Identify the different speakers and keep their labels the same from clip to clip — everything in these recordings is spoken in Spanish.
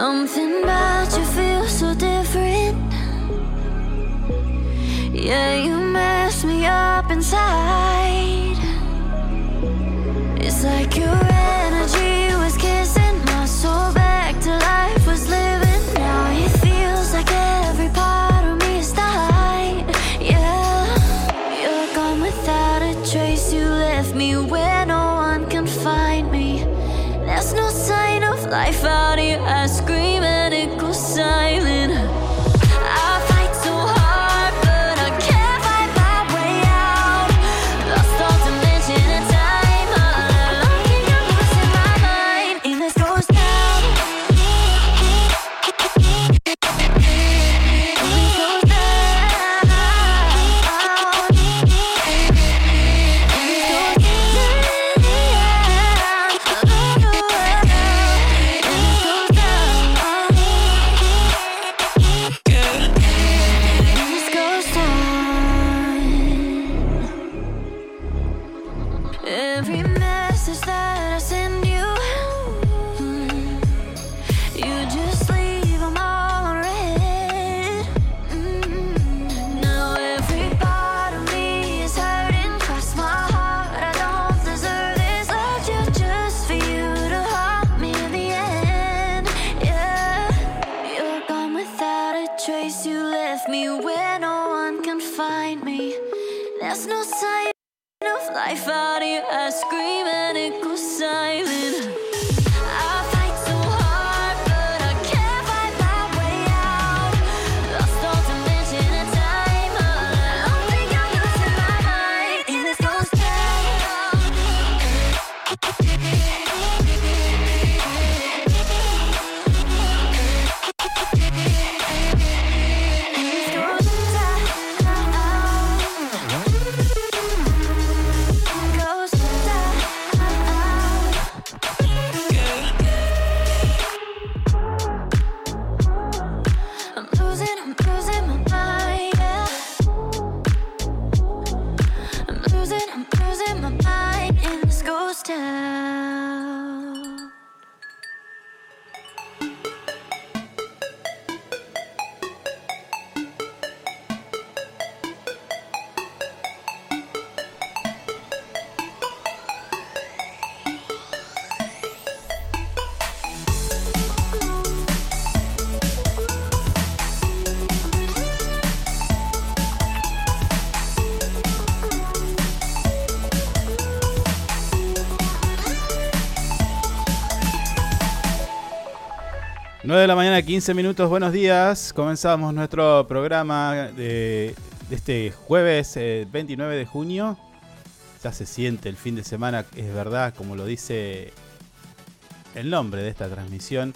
Speaker 1: Something about you feels so different. Yeah, you mess me up inside. It's like your
Speaker 2: 15 minutos, buenos días. Comenzamos nuestro programa de, este jueves eh, 29 de junio. Ya se siente el fin de semana, es verdad, como lo dice el nombre de esta transmisión.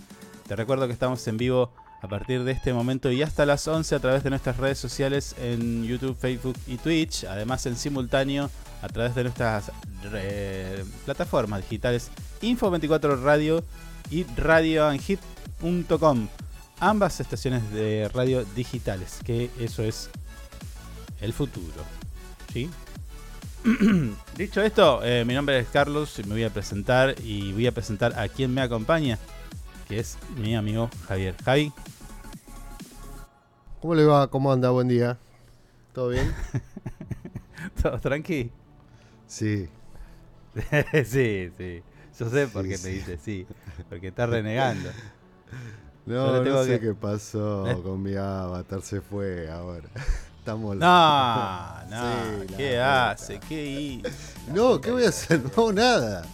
Speaker 2: Te recuerdo que estamos en vivo a partir de este momento y hasta las 11 a través de nuestras redes sociales en YouTube, Facebook y Twitch. Además en simultáneo a través de nuestras eh, plataformas digitales Info24 Radio y radioanhit.com. Ambas estaciones de radio digitales, que eso es el futuro. ¿Sí? Dicho esto, eh, mi nombre es Carlos y me voy a presentar y voy a presentar a quien me acompaña, que es mi amigo Javier. Javi,
Speaker 3: ¿Cómo le va? ¿Cómo anda? Buen día. ¿Todo bien?
Speaker 2: ¿todo tranqui?
Speaker 3: Sí.
Speaker 2: sí, sí. Yo sé por
Speaker 3: Sí,
Speaker 2: qué
Speaker 3: sí.
Speaker 2: me dice sí, porque está renegando.
Speaker 3: No, no sé
Speaker 2: que-
Speaker 3: qué pasó
Speaker 2: ¿Eh?
Speaker 3: con mi avatar. Se fue ahora. Estamos
Speaker 2: No, no,
Speaker 3: Sí,
Speaker 2: ¿qué hace? ¿Qué hizo?
Speaker 3: No, ¿qué voy a hacer? No nada.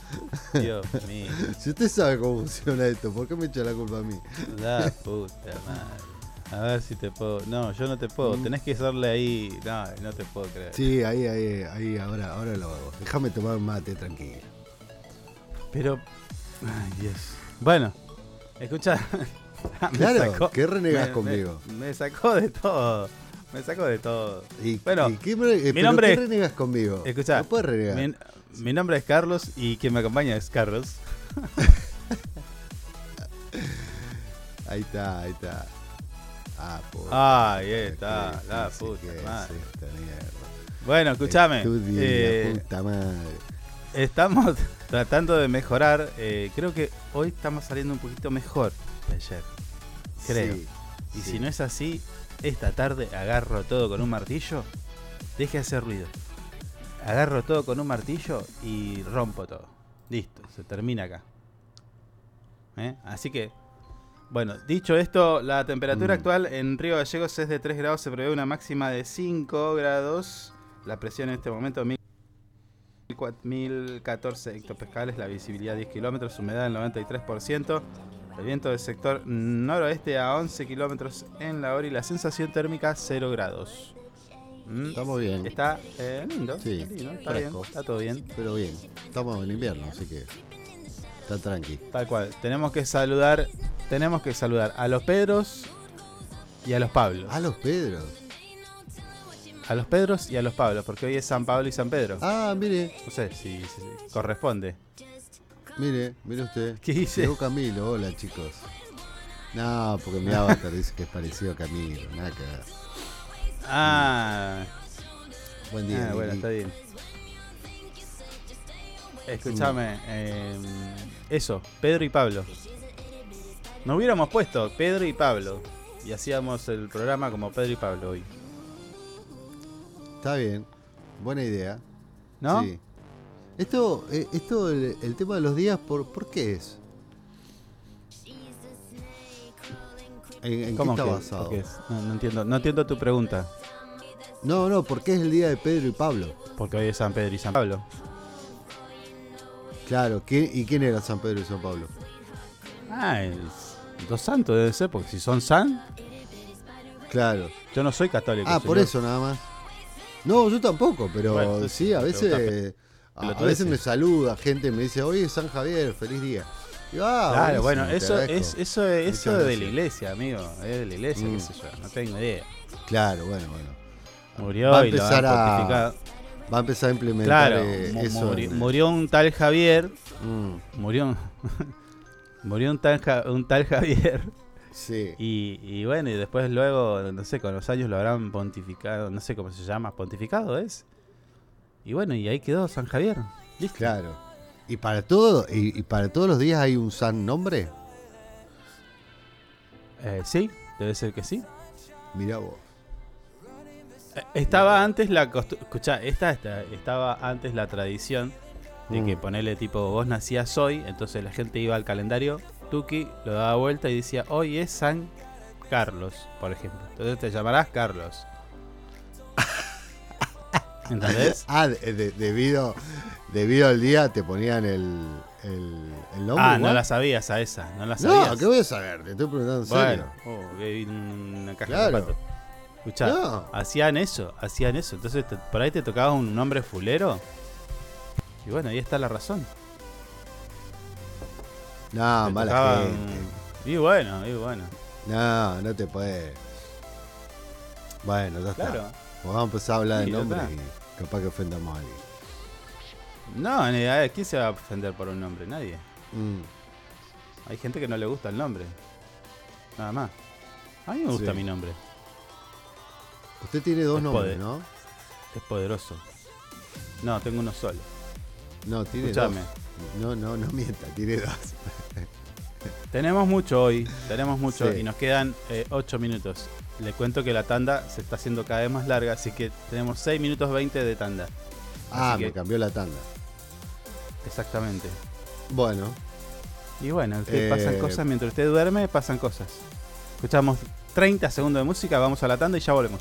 Speaker 2: Dios mío,
Speaker 3: Si usted sabe cómo funciona esto, ¿por qué me echa la culpa a mí?
Speaker 2: la puta madre. A ver si te puedo. No, yo no te puedo.
Speaker 3: Mm.
Speaker 2: Tenés que hacerle ahí. No, no te puedo creer.
Speaker 3: Sí, ahí, ahí, ahí, ahora, ahora lo hago. Déjame tomar mate tranquilo.
Speaker 2: Pero. Ay, Dios. Bueno, escucha.
Speaker 3: Claro,
Speaker 2: sacó-
Speaker 3: ¿qué renegás
Speaker 2: me-
Speaker 3: conmigo?
Speaker 2: Me, me sacó de todo. Me sacó de todo.
Speaker 3: ¿Y,
Speaker 2: Bueno,
Speaker 3: y qué, eh, pero
Speaker 2: nombre
Speaker 3: ¿qué renegas conmigo?
Speaker 2: Escucha,
Speaker 3: No puedes renegar.
Speaker 2: Mi, mi nombre es Carlos y quien me acompaña es Carlos.
Speaker 3: Ahí está, ahí está. Ah,
Speaker 2: ahí está, la puta
Speaker 3: que es
Speaker 2: madre.
Speaker 3: esta mierda.
Speaker 2: Bueno, escúchame. Eh,
Speaker 3: puta madre.
Speaker 2: estamos tratando de mejorar. eh, creo que hoy estamos saliendo un poquito mejor ayer. Creo.
Speaker 3: Sí,
Speaker 2: y
Speaker 3: sí.
Speaker 2: si no es así, esta tarde agarro todo con un martillo. Deje de hacer ruido. Agarro todo con un martillo y rompo todo. Listo, se termina acá. ¿Eh? Así que, bueno, dicho esto, la temperatura
Speaker 3: Mm.
Speaker 2: actual en Río Gallegos es de 3 grados, se prevé una máxima de 5 grados. La presión en este momento 1014 hectopascales, la visibilidad 10 kilómetros, humedad del 93%, el viento del sector noroeste a 11 kilómetros en la hora y la sensación térmica 0 grados. Mm,
Speaker 3: Estamos bien,
Speaker 2: Está eh, lindo,
Speaker 3: Sí,
Speaker 2: está lindo, está bien, está todo bien.
Speaker 3: pero bien. Estamos en invierno, así que está tranqui.
Speaker 2: Tal cual. Tenemos que saludar, tenemos que saludar a los Pedros y a los Pablos.
Speaker 3: A los Pedros.
Speaker 2: A los Pedros y a los Pablos, porque hoy es San Pablo y San Pedro.
Speaker 3: Ah, mire,
Speaker 2: No sé si, si- si corresponde.
Speaker 3: Mire, mire usted.
Speaker 2: ¿Qué dice?
Speaker 3: Llegó Camilo, hola chicos. No, porque mi avatar dice que es parecido a Camilo, nada que ver.
Speaker 2: Ah,
Speaker 3: Buen día.
Speaker 2: ah, bueno, está bien. Escúchame, eh, eso, Pedro y Pablo. Nos hubiéramos puesto Pedro y Pablo y hacíamos el programa como Pedro y Pablo hoy.
Speaker 3: Está bien, buena idea.
Speaker 2: ¿No?
Speaker 3: Sí. Esto, eh, esto el, el tema de los días, ¿por, ¿por qué es? ¿En, en qué
Speaker 2: ¿Cómo
Speaker 3: está
Speaker 2: que-
Speaker 3: basado?
Speaker 2: qué es? No, no entiendo, no entiendo tu pregunta.
Speaker 3: No, no, ¿por qué es el día de Pedro y Pablo?
Speaker 2: Porque hoy es San Pedro y San Pablo.
Speaker 3: Claro, ¿quién- ¿y quién era San Pedro y San Pablo?
Speaker 2: Ah, dos santos debe ser, porque si son san,
Speaker 3: Claro.
Speaker 2: yo no soy católico.
Speaker 3: Ah, por eso nada más. No, yo tampoco, pero
Speaker 2: Bueno, entonces,
Speaker 3: sí, a veces,
Speaker 2: preguntás,
Speaker 3: a, veces me saluda gente, me dice, oye, San Javier, feliz día. Digo, ah,
Speaker 2: Claro, bueno, eso es eso es, eso de la iglesia, amigo. Es de la iglesia,
Speaker 3: Mm.
Speaker 2: qué sé yo, no tengo idea.
Speaker 3: Claro, bueno, bueno.
Speaker 2: Murió
Speaker 3: Va a
Speaker 2: y lo han
Speaker 3: empezar a-. Va a empezar a implementar
Speaker 2: Claro,
Speaker 3: eh, eso.
Speaker 2: murió, murió un tal Javier,
Speaker 3: Mm,
Speaker 2: murió, murió un tal, Ja- un tal Javier
Speaker 3: sí.
Speaker 2: y, y bueno, y después luego, no sé, con los años lo habrán pontificado, no sé cómo se llama, pontificado es. Y bueno, y ahí quedó San Javier. Listo.
Speaker 3: Claro. ¿Y para todo y, y para todos los días hay un san nombre?
Speaker 2: Eh, sí, debe ser que sí.
Speaker 3: Mirá vos.
Speaker 2: Eh, Estaba antes la. Escucha, esta, esta- estaba antes la tradición de que
Speaker 3: Mm.
Speaker 2: ponerle tipo vos nacías hoy, entonces la gente iba al calendario, Tuki lo daba vuelta y decía hoy es San Carlos, por ejemplo. Entonces te llamarás Carlos. ¿Entendés?
Speaker 3: Ah, de- de- debido, debido al día te ponían el, el, el nombre.
Speaker 2: Ah, no la sabías a esa, no la sabías.
Speaker 3: No, ¿qué voy a saber? Te estoy preguntando en
Speaker 2: Bueno,
Speaker 3: serio.
Speaker 2: oh, una caja
Speaker 3: Claro.
Speaker 2: de zapatos. Escuchá,
Speaker 3: No.
Speaker 2: hacían eso, hacían eso. Entonces te- por ahí te tocaba un nombre fulero. Y bueno, ahí está la razón.
Speaker 3: No,
Speaker 2: Te
Speaker 3: mala
Speaker 2: tocaban-
Speaker 3: gente.
Speaker 2: Y bueno, y bueno.
Speaker 3: No, no te puedes. Bueno, ya está.
Speaker 2: Claro.
Speaker 3: Pues Vamos a empezar a hablar
Speaker 2: Sí,
Speaker 3: de nombres
Speaker 2: está.
Speaker 3: y capaz que ofendamos a alguien.
Speaker 2: No, ni idea, ¿quién se va a ofender por un nombre? Nadie.
Speaker 3: Mm,
Speaker 2: Hay gente que no le gusta el nombre. Nada más. A mí me gusta
Speaker 3: Sí.
Speaker 2: mi nombre.
Speaker 3: Usted tiene dos
Speaker 2: Es
Speaker 3: nombres,
Speaker 2: poder.
Speaker 3: ¿no?
Speaker 2: Es poderoso. No, tengo uno solo.
Speaker 3: No, tiene
Speaker 2: Escuchame.
Speaker 3: dos. No, no, no mienta, tiene dos.
Speaker 2: Tenemos mucho hoy. Tenemos mucho.
Speaker 3: Sí.
Speaker 2: Y nos quedan 8 minutos. Le cuento que la tanda se está haciendo cada vez más larga. Así que tenemos 6 minutos 20 de tanda.
Speaker 3: Ah, me cambió la tanda.
Speaker 2: Exactamente.
Speaker 3: Bueno,
Speaker 2: Y bueno, que
Speaker 3: Eh,
Speaker 2: pasan cosas mientras usted duerme, pasan cosas. Escuchamos 30 segundos de música, vamos a la tanda y ya volvemos.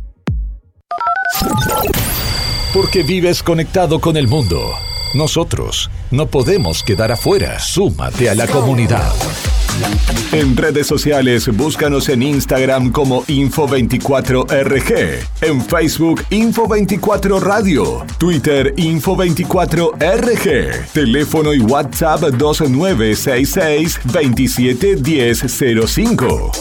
Speaker 4: Porque vives conectado con el mundo. Nosotros no podemos quedar afuera. Súmate a la comunidad. En redes sociales, búscanos en Instagram como Info24RG, en Facebook Info24 Radio, Twitter Info24RG, teléfono y WhatsApp 2966 271005.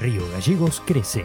Speaker 5: Río Gallegos crece.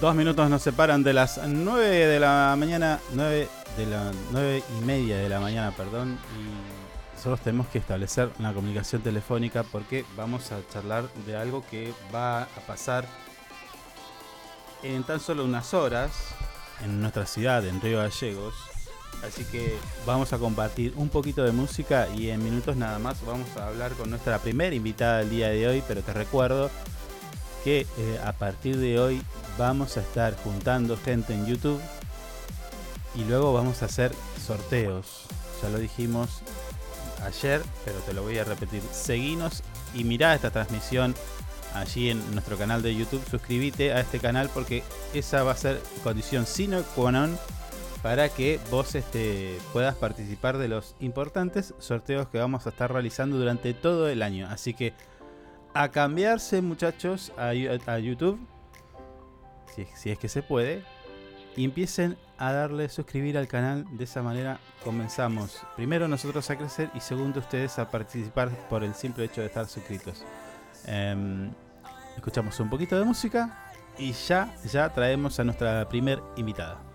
Speaker 2: Dos minutos nos separan de las 9 de la mañana, 9 de la 9 y media de la mañana, perdón, y nosotros tenemos que establecer una comunicación telefónica porque vamos a charlar de algo que va a pasar en tan solo unas horas en nuestra ciudad, en Río Gallegos. Así que vamos a compartir un poquito de música y en minutos nada más vamos a hablar con nuestra primera invitada del día de hoy, pero te recuerdo eh, a partir de hoy vamos a estar juntando gente en YouTube y luego vamos a hacer sorteos. Ya lo dijimos ayer, pero te lo voy a repetir. Seguinos y mirá esta transmisión allí en nuestro canal de YouTube. Suscríbete a este canal porque esa va a ser condición sine qua non para que vos este, puedas participar de los importantes sorteos que vamos a estar realizando durante todo el año. Así que a cambiarse muchachos a, a YouTube, si, es que se puede, y empiecen a darle suscribir al canal. De esa manera comenzamos primero nosotros a crecer y segundo ustedes a participar por el simple hecho de estar suscritos. Em, escuchamos un poquito de música y ya, ya traemos a nuestra primer invitada.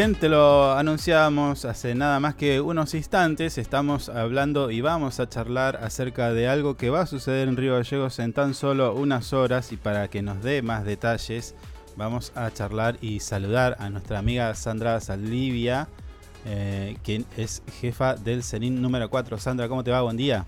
Speaker 2: Bien, te lo anunciábamos hace nada más que unos instantes. Estamos hablando y vamos a charlar acerca de algo que va a suceder en Río Gallegos en tan solo unas horas. Y para que nos dé más detalles, vamos a charlar y saludar a nuestra amiga Sandra Saldivia, eh, quien es jefa del CENIN número 4. Sandra, ¿cómo te va? Buen día.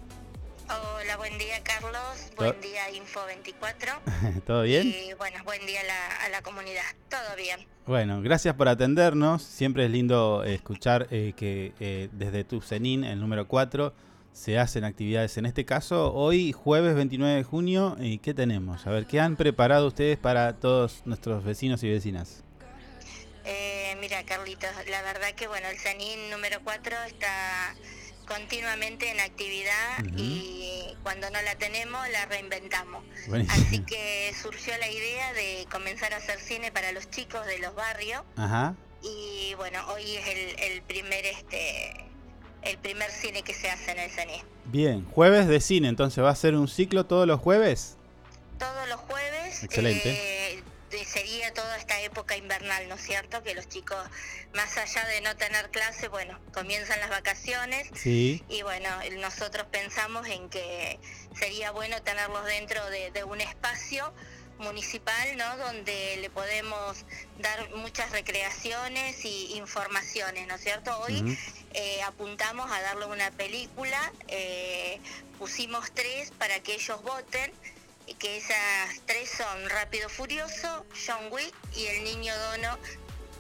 Speaker 6: Buen día Carlos.
Speaker 2: To-
Speaker 7: buen día Info 24.
Speaker 2: ¿Todo bien?
Speaker 7: Y bueno, buen día a la, a la comunidad. Todo bien.
Speaker 2: Bueno, gracias por atendernos. Siempre es lindo escuchar eh, que eh, desde tu CENIN, el número 4, se hacen actividades. En este caso, hoy, jueves 29 de junio, ¿y qué tenemos? A ver, ¿qué han preparado ustedes para todos nuestros vecinos y vecinas?
Speaker 7: Eh, mira, Carlitos, la verdad que bueno, el CENIN número 4 está continuamente en actividad y cuando no la tenemos la reinventamos.
Speaker 2: Buenísimo.
Speaker 7: Así que surgió la idea de comenzar a hacer cine para los chicos de los barrios
Speaker 2: Ajá.
Speaker 7: y bueno, hoy es el, el primer este el primer cine que se hace en el CENIN.
Speaker 2: Bien, jueves de cine, entonces va a ser un ciclo todos los jueves.
Speaker 7: Todos los jueves
Speaker 2: Excelente.
Speaker 7: eh, sería toda esta época invernal, ¿no es cierto? Que los chicos, más allá de no tener clase, bueno, comienzan las vacaciones
Speaker 2: Sí.
Speaker 7: y bueno, nosotros pensamos en que sería bueno tenerlos dentro de, de un espacio municipal, ¿no? Donde le podemos dar muchas recreaciones y informaciones, ¿no es cierto? Hoy eh, apuntamos a darle una película, eh, pusimos tres para que ellos voten, que esas tres son Rápido Furioso, John Wick y el niño dono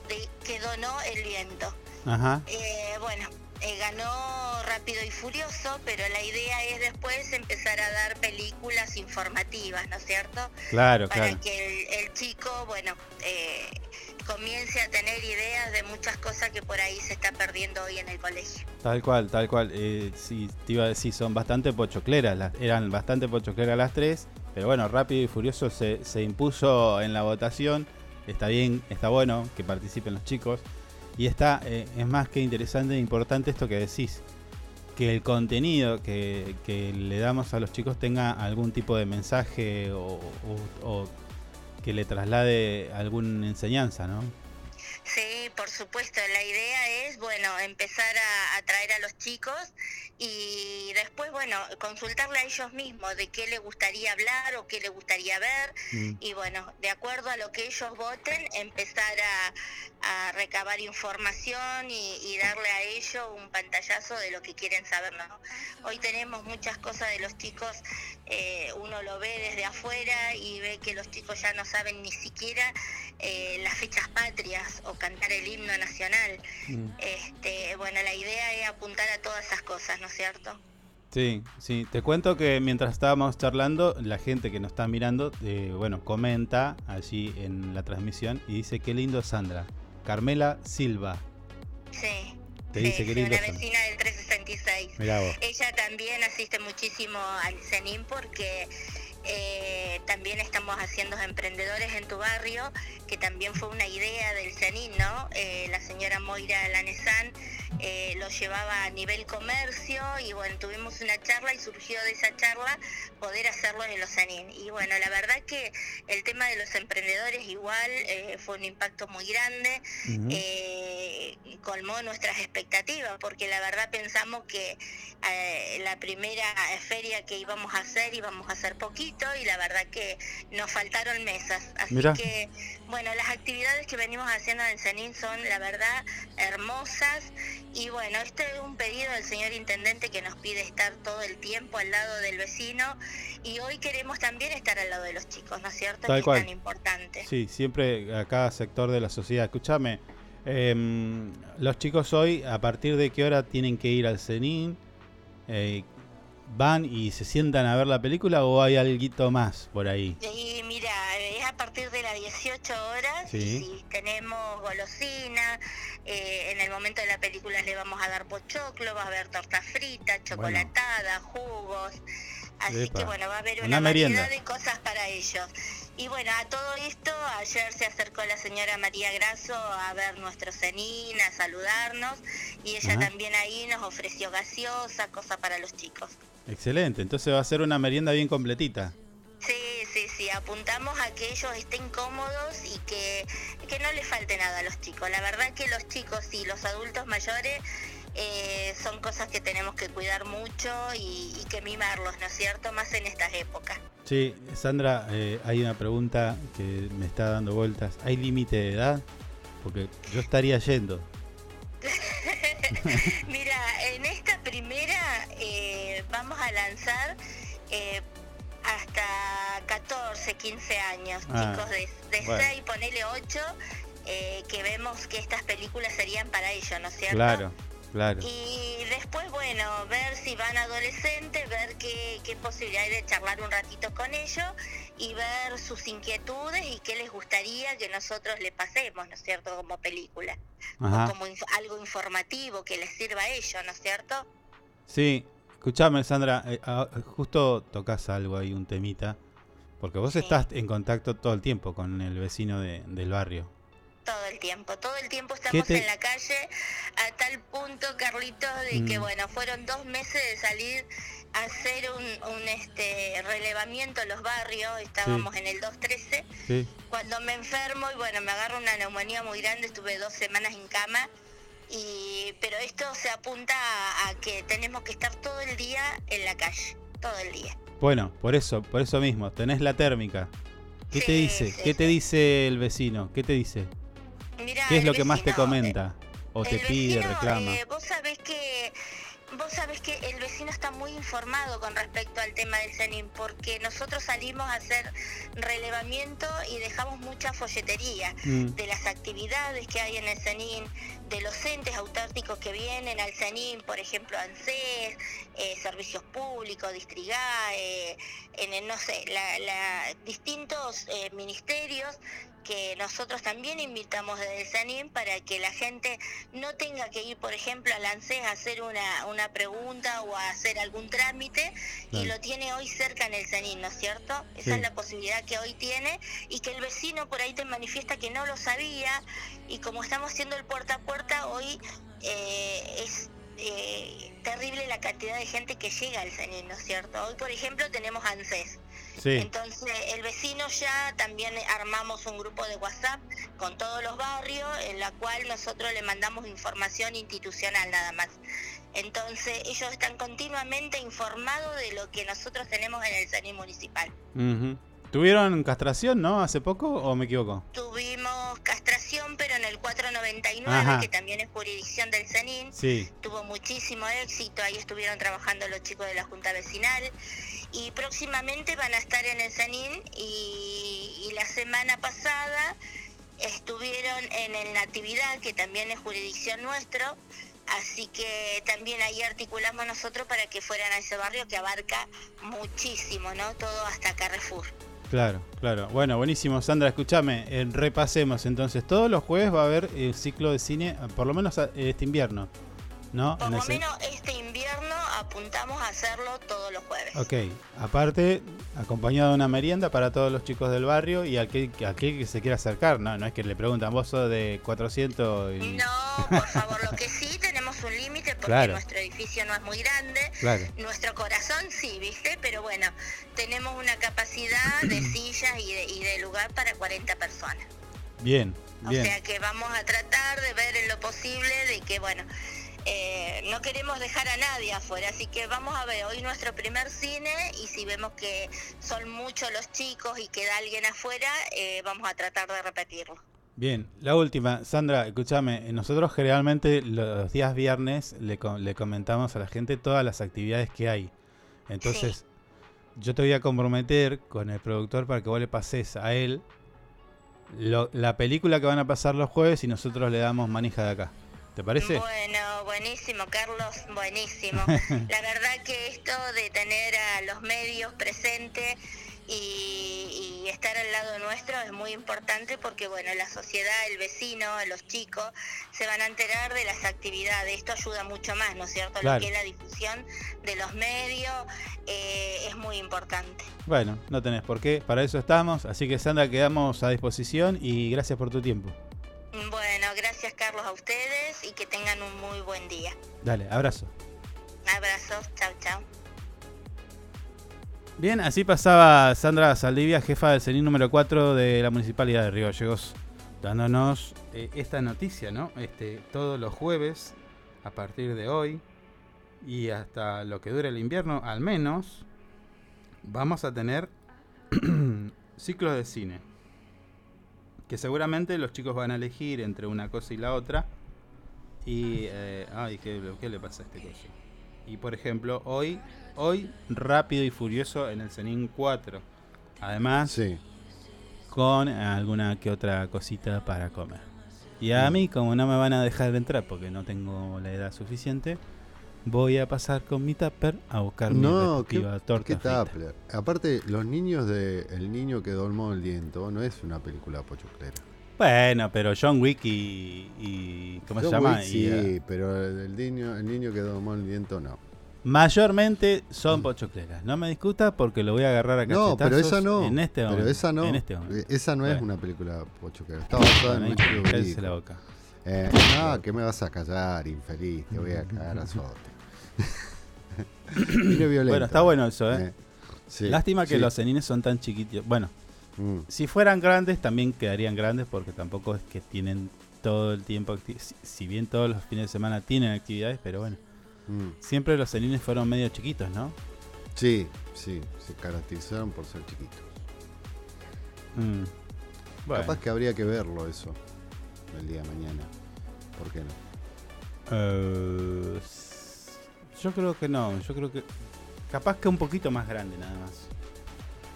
Speaker 7: de, que donó el viento.
Speaker 2: Ajá.
Speaker 7: Eh, bueno, eh, ganó Rápido y Furioso, pero la idea es después empezar a dar películas informativas, ¿no es cierto?
Speaker 2: Claro,
Speaker 7: Para
Speaker 2: claro.
Speaker 7: que el, el chico, bueno, eh, comience a tener ideas de muchas cosas que por ahí se está perdiendo hoy en el colegio.
Speaker 2: Tal cual, tal cual. Eh, sí, te iba a decir, son bastante pochocleras. las- eran bastante pochocleras las tres. Pero bueno, Rápido y Furioso se, se impuso en la votación. Está bien, está bueno que participen los chicos. Y está, eh, es más que interesante e importante esto que decís. Que el contenido que, que le damos a los chicos tenga algún tipo de mensaje o, o- o que le traslade alguna enseñanza, ¿no?
Speaker 7: Sí, por supuesto. La idea es, bueno, empezar a, a traer a los chicos y después, bueno, consultarle a ellos mismos de qué les gustaría hablar o qué les gustaría ver
Speaker 8: Mm.
Speaker 7: y, bueno, de acuerdo a lo que ellos voten, empezar a, a recabar información y, y darle a ellos un pantallazo de lo que quieren saber. ¿no? Hoy tenemos muchas cosas de los chicos, eh, uno lo ve desde afuera y ve que los chicos ya no saben ni siquiera eh, las fechas patrias o cantar el himno nacional.
Speaker 2: Mm.
Speaker 7: Este, bueno, la idea es apuntar a todas esas cosas, ¿no es cierto?
Speaker 2: Sí, sí. Te cuento que mientras estábamos charlando, la gente que nos está mirando, eh, bueno, comenta allí en la transmisión y dice qué lindo Sandra. Carmela Silva.
Speaker 7: Sí.
Speaker 2: Te
Speaker 7: sí,
Speaker 2: dice qué lindo
Speaker 7: una
Speaker 2: Sandra.
Speaker 7: vecina del 366.
Speaker 2: Mirá vos.
Speaker 7: Ella también asiste muchísimo al CENIN porque eh, también estamos haciendo emprendedores en tu barrio, que también fue una idea del CENIN, ¿no? Eh, la señora Moira Lanesan eh, lo llevaba a nivel comercio y bueno, tuvimos una charla y surgió de esa charla poder hacerlo en los CENIN. Y bueno, la verdad que el tema de los emprendedores igual eh, fue un impacto muy grande, colmó nuestras expectativas, porque la verdad pensamos que la primera feria que íbamos a hacer íbamos a hacer poquito y la verdad que nos faltaron mesas. Así
Speaker 2: Mirá.
Speaker 7: que, bueno, las actividades que venimos haciendo en Cenín son, la verdad, hermosas. Y bueno, este es un pedido del señor intendente que nos pide estar todo el tiempo al lado del vecino y hoy queremos también estar al lado de los chicos, ¿no es cierto?
Speaker 2: Tal
Speaker 7: que
Speaker 2: cual.
Speaker 7: es tan importante.
Speaker 2: Sí, siempre a cada sector de la sociedad. Escúchame, em, los chicos hoy, ¿a partir de qué hora tienen que ir al CENIN? Eh, ¿Van y se sientan a ver la película o hay algo más por ahí?
Speaker 7: Y mira, es a partir de las 18 horas
Speaker 2: Sí.
Speaker 7: y tenemos golosina. eh, en el momento de la película le vamos a dar pochoclo, va a haber torta frita, chocolatada, jugos. Así
Speaker 2: Epa.
Speaker 7: que bueno, va a haber
Speaker 2: Una
Speaker 7: una, variedad de cosas para ellos. Y bueno, a todo esto, ayer se acercó la señora María Grasso a ver nuestro cenín, a saludarnos, y ella
Speaker 2: Ajá.
Speaker 7: también ahí nos ofreció gaseosa, cosa para los chicos.
Speaker 2: Excelente, entonces va a ser una merienda bien completita.
Speaker 7: Sí, sí, sí, apuntamos a que ellos estén cómodos y que, que no les falte nada a los chicos. La verdad que los chicos y los adultos mayores eh, son cosas que tenemos que cuidar mucho y, y que mimarlos, ¿no es cierto? Más en estas épocas.
Speaker 2: Sí, Sandra, eh, hay una pregunta que me está dando vueltas. ¿Hay límite de edad? Porque yo estaría yendo.
Speaker 7: Mira, vamos a lanzar eh, hasta hasta 14, 15 años,
Speaker 2: Ah,
Speaker 7: chicos de, de
Speaker 2: bueno.
Speaker 7: 6, ponele 8, eh, que vemos que estas películas serían para ellos, ¿no es cierto?
Speaker 2: Claro, claro.
Speaker 7: Y después, bueno, ver si van adolescentes, ver qué, qué posibilidad hay de charlar un ratito con ellos y ver sus inquietudes y qué les gustaría que nosotros le pasemos, ¿no es cierto?, como película.
Speaker 2: Ajá.
Speaker 7: Como inf- algo informativo que les sirva a ellos, ¿no es cierto?
Speaker 2: Sí, escuchame, Sandra, eh, ah, justo tocas algo ahí, un temita, porque vos estás en contacto todo el tiempo con el vecino de- del barrio.
Speaker 7: Todo el tiempo, todo el tiempo estamos
Speaker 2: te-
Speaker 7: en la calle a tal punto, Carlitos, de que
Speaker 2: Mm.
Speaker 7: bueno, fueron dos meses de salir a hacer un, un, este relevamiento en los barrios, estábamos en el 213,
Speaker 2: Sí.
Speaker 7: cuando me enfermo y bueno, me agarro una neumonía muy grande, estuve dos semanas en cama, y pero esto se apunta a, a que tenemos que estar todo el día en la calle, todo el día.
Speaker 2: Bueno, por eso, por eso mismo, tenés la térmica. ¿Qué te dice? ¿Qué te dice el vecino? ¿Qué te dice?
Speaker 7: Mirá,
Speaker 2: ¿Qué es lo que más te comenta? ¿O te pide,
Speaker 7: vecino,
Speaker 2: reclama?
Speaker 7: eh, vos sabés que vos sabés que el vecino está muy informado con respecto al tema del CENIN porque nosotros salimos a hacer relevamiento y dejamos mucha folletería
Speaker 8: Mm.
Speaker 7: de las actividades que hay en el CENIN, de los entes autárticos que vienen al CENIN, por ejemplo ANSES, eh, Servicios Públicos, Distrigá, eh, en el, no sé, la, la- distintos eh, ministerios que nosotros también invitamos desde el SANIM para que la gente no tenga que ir, por ejemplo, al ANSES a hacer una, una pregunta o a hacer algún trámite y lo tiene hoy cerca en el SANIM, ¿no es cierto? Esa
Speaker 8: Sí.
Speaker 7: es la posibilidad que hoy tiene y que el vecino por ahí te manifiesta que no lo sabía y como estamos haciendo el puerta a puerta, hoy eh, es eh, terrible la cantidad de gente que llega al CENIN, ¿no es cierto? Hoy, por ejemplo, tenemos ANSES.
Speaker 2: Sí.
Speaker 7: Entonces, el vecino ya también armamos un grupo de WhatsApp con todos los barrios, en la cual nosotros le mandamos información institucional nada más. Entonces, ellos están continuamente informados de lo que nosotros tenemos en el CENIN municipal.
Speaker 2: ¿Tuvieron castración, no? ¿Hace poco o me equivoco?
Speaker 7: Tuvimos castración, pero en el 499,
Speaker 2: Ajá.
Speaker 7: que también es jurisdicción del CENIN.
Speaker 2: Sí.
Speaker 7: Tuvo muchísimo éxito, ahí estuvieron trabajando los chicos de la Junta Vecinal. Y próximamente van a estar en el CENIN y, y la semana pasada estuvieron en el Natividad, que también es jurisdicción nuestro. Así que también ahí articulamos nosotros para que fueran a ese barrio que abarca muchísimo, ¿no? Todo hasta Carrefour.
Speaker 2: Claro, claro. Bueno, buenísimo, Sandra. Escúchame, eh, repasemos entonces. Todos los jueves va a haber el ciclo de cine, eh, por lo menos a- este invierno, ¿no?
Speaker 7: Por lo menos este invierno apuntamos a hacerlo todos los jueves.
Speaker 2: Ok, aparte, acompañado de una merienda para todos los chicos del barrio y aquel, aquel que se quiera acercar, ¿no? No es que le preguntan, vos sos de 400 y...
Speaker 7: No, por favor, lo que sí tenemos un límite porque
Speaker 2: Claro.
Speaker 7: nuestro edificio no es muy grande.
Speaker 2: Claro.
Speaker 7: Nuestro corazón sí, ¿viste? Pero bueno, tenemos una capacidad de sillas y de, y de lugar para 40 personas.
Speaker 2: Bien, bien.
Speaker 7: O sea que vamos a tratar de ver en lo posible de que, bueno, eh, no queremos dejar a nadie afuera, así que vamos a ver hoy nuestro primer cine y si vemos que son muchos los chicos y queda alguien afuera, eh, vamos a tratar de repetirlo.
Speaker 2: Bien, la última, Sandra, escúchame, nosotros generalmente los días viernes le, le comentamos a la gente todas las actividades que hay. Entonces, yo te voy a comprometer con el productor para que vos le pases a él lo- la película que van a pasar los jueves y nosotros le damos manija de acá. ¿Te parece?
Speaker 7: Bueno, buenísimo, Carlos, buenísimo. La verdad que esto de tener a los medios presentes y, y estar al lado nuestro es muy importante porque, bueno, la sociedad, el vecino, los chicos se van a enterar de las actividades. Esto ayuda mucho más, ¿no es cierto?
Speaker 2: Claro.
Speaker 7: Lo que es la difusión de los medios eh, es muy importante.
Speaker 2: Bueno, no tenés por qué, para eso estamos. Así que Sandra, quedamos a disposición y gracias por tu tiempo.
Speaker 7: Bueno, gracias, Carlos, a ustedes y que tengan un muy buen día.
Speaker 2: Dale, abrazo.
Speaker 7: Abrazos, chao, chao.
Speaker 2: Bien, así pasaba Sandra Saldivia, jefa del CENIN número 4 de la Municipalidad de Río Gallegos, dándonos eh, esta noticia, ¿no? Este, todos los jueves, a partir de hoy y hasta lo que dure el invierno, al menos, vamos a tener ciclos de cine. Que seguramente los chicos van a elegir entre una cosa y la otra. Y. eh, ay, ¿qué, qué le pasa a este coso? Y por ejemplo, hoy, hoy Rápido y Furioso en el Zenin 4. Además, con alguna que otra cosita para comer. Y a
Speaker 3: Mm.
Speaker 2: mí, como no me van a dejar entrar porque no tengo la edad suficiente, voy a pasar con mi tupper a buscar mi
Speaker 3: No, ¿qué,
Speaker 2: respectiva torta.
Speaker 3: qué. Tupper? Aparte, los niños de El niño que domó el viento no es una película pochoclera.
Speaker 2: Bueno, pero John Wick y. y- ¿Cómo se llama?
Speaker 3: Wick
Speaker 2: Y,
Speaker 3: sí,
Speaker 2: eh,
Speaker 3: pero el niño, el niño que domó el viento no.
Speaker 2: mayormente son pochocleras. No me discuta porque lo voy a agarrar a.
Speaker 3: No, pero
Speaker 2: cachetazos
Speaker 3: esa no.
Speaker 2: En este
Speaker 3: pero
Speaker 2: momento.
Speaker 3: esa no.
Speaker 2: En este.
Speaker 3: Esa no es una película pochoclera. Está basada en un
Speaker 2: la boca.
Speaker 3: Eh, ah, que me vas a callar, infeliz. Te voy a cagar a sote.
Speaker 2: Bueno, está bueno eso, ¿eh?
Speaker 3: Eh, sí,
Speaker 2: Lástima que
Speaker 3: sí.
Speaker 2: los cenines son tan chiquitos. Bueno,
Speaker 3: Mm.
Speaker 2: si fueran grandes también quedarían grandes porque tampoco es que tienen todo el tiempo. Si, si bien todos los fines de semana tienen actividades, pero bueno.
Speaker 3: Mm.
Speaker 2: Siempre los cenines fueron medio chiquitos, ¿no?
Speaker 3: Sí, sí, se caracterizaron por ser chiquitos.
Speaker 2: Mm. Bueno.
Speaker 3: Capaz que habría que verlo eso el día de mañana. ¿Por qué no?
Speaker 2: S- yo creo que no, yo creo que capaz que un poquito más grande nada más.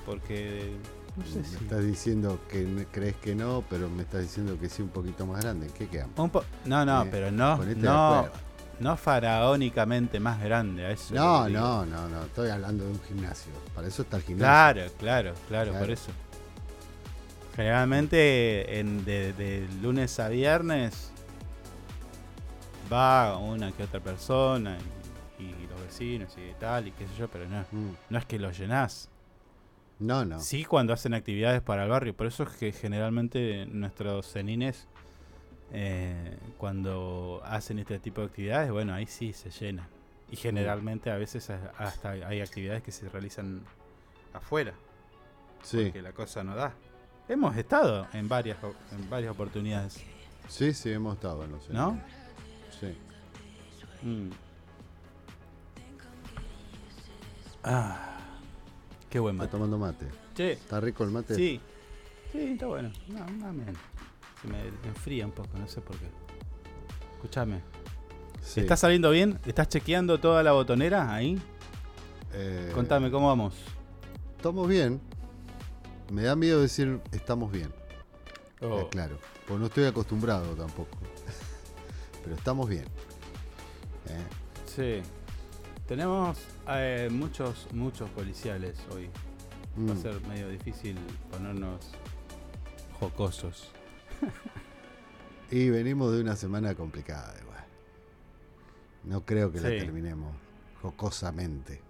Speaker 2: Porque no sé
Speaker 3: me
Speaker 2: si
Speaker 3: estás diciendo que crees que no, pero me estás diciendo que sí un poquito más grande. ¿En qué quedamos?
Speaker 2: un po- no, no,
Speaker 3: Eh,
Speaker 2: pero no no no faraónicamente más grande, a eso
Speaker 3: No, no, no, no. Estoy hablando de un gimnasio. Para eso está el gimnasio.
Speaker 2: Claro, claro, claro, por eso. Generalmente en, de, de lunes a viernes va una que otra persona y, vecinos y tal y qué sé yo, pero no,
Speaker 3: Mm.
Speaker 2: no es que lo llenás.
Speaker 3: No, no.
Speaker 2: Sí, cuando hacen actividades para el barrio. Por eso es que generalmente nuestros cenines, eh, cuando hacen este tipo de actividades, bueno, ahí sí se llenan. Y generalmente a veces hasta hay actividades que se realizan afuera.
Speaker 3: Sí.
Speaker 2: Porque la cosa no da. Hemos estado en varias, en varias oportunidades.
Speaker 3: Sí, sí, hemos estado en los
Speaker 2: ¿No?
Speaker 3: Sí.
Speaker 2: Mm. Ah, qué buen
Speaker 3: Está
Speaker 2: mate.
Speaker 3: tomando mate.
Speaker 2: Che.
Speaker 3: ¿Está rico el mate?
Speaker 2: Sí, sí, está bueno. No, no. Se me enfría un poco, no sé por qué. Escúchame.
Speaker 3: Sí.
Speaker 2: ¿Está saliendo bien? ¿Estás chequeando toda la botonera ahí?
Speaker 3: Eh,
Speaker 2: Contame, ¿cómo vamos?
Speaker 3: Estamos bien. Me da miedo decir estamos bien.
Speaker 2: Oh.
Speaker 3: Claro. Pues no estoy acostumbrado tampoco. Pero estamos bien. Eh,
Speaker 2: Sí. Tenemos eh, muchos, muchos policiales hoy. Va a
Speaker 3: Mm.
Speaker 2: ser medio difícil ponernos jocosos.
Speaker 3: Y venimos de una semana complicada igual. No creo que la terminemos jocosamente.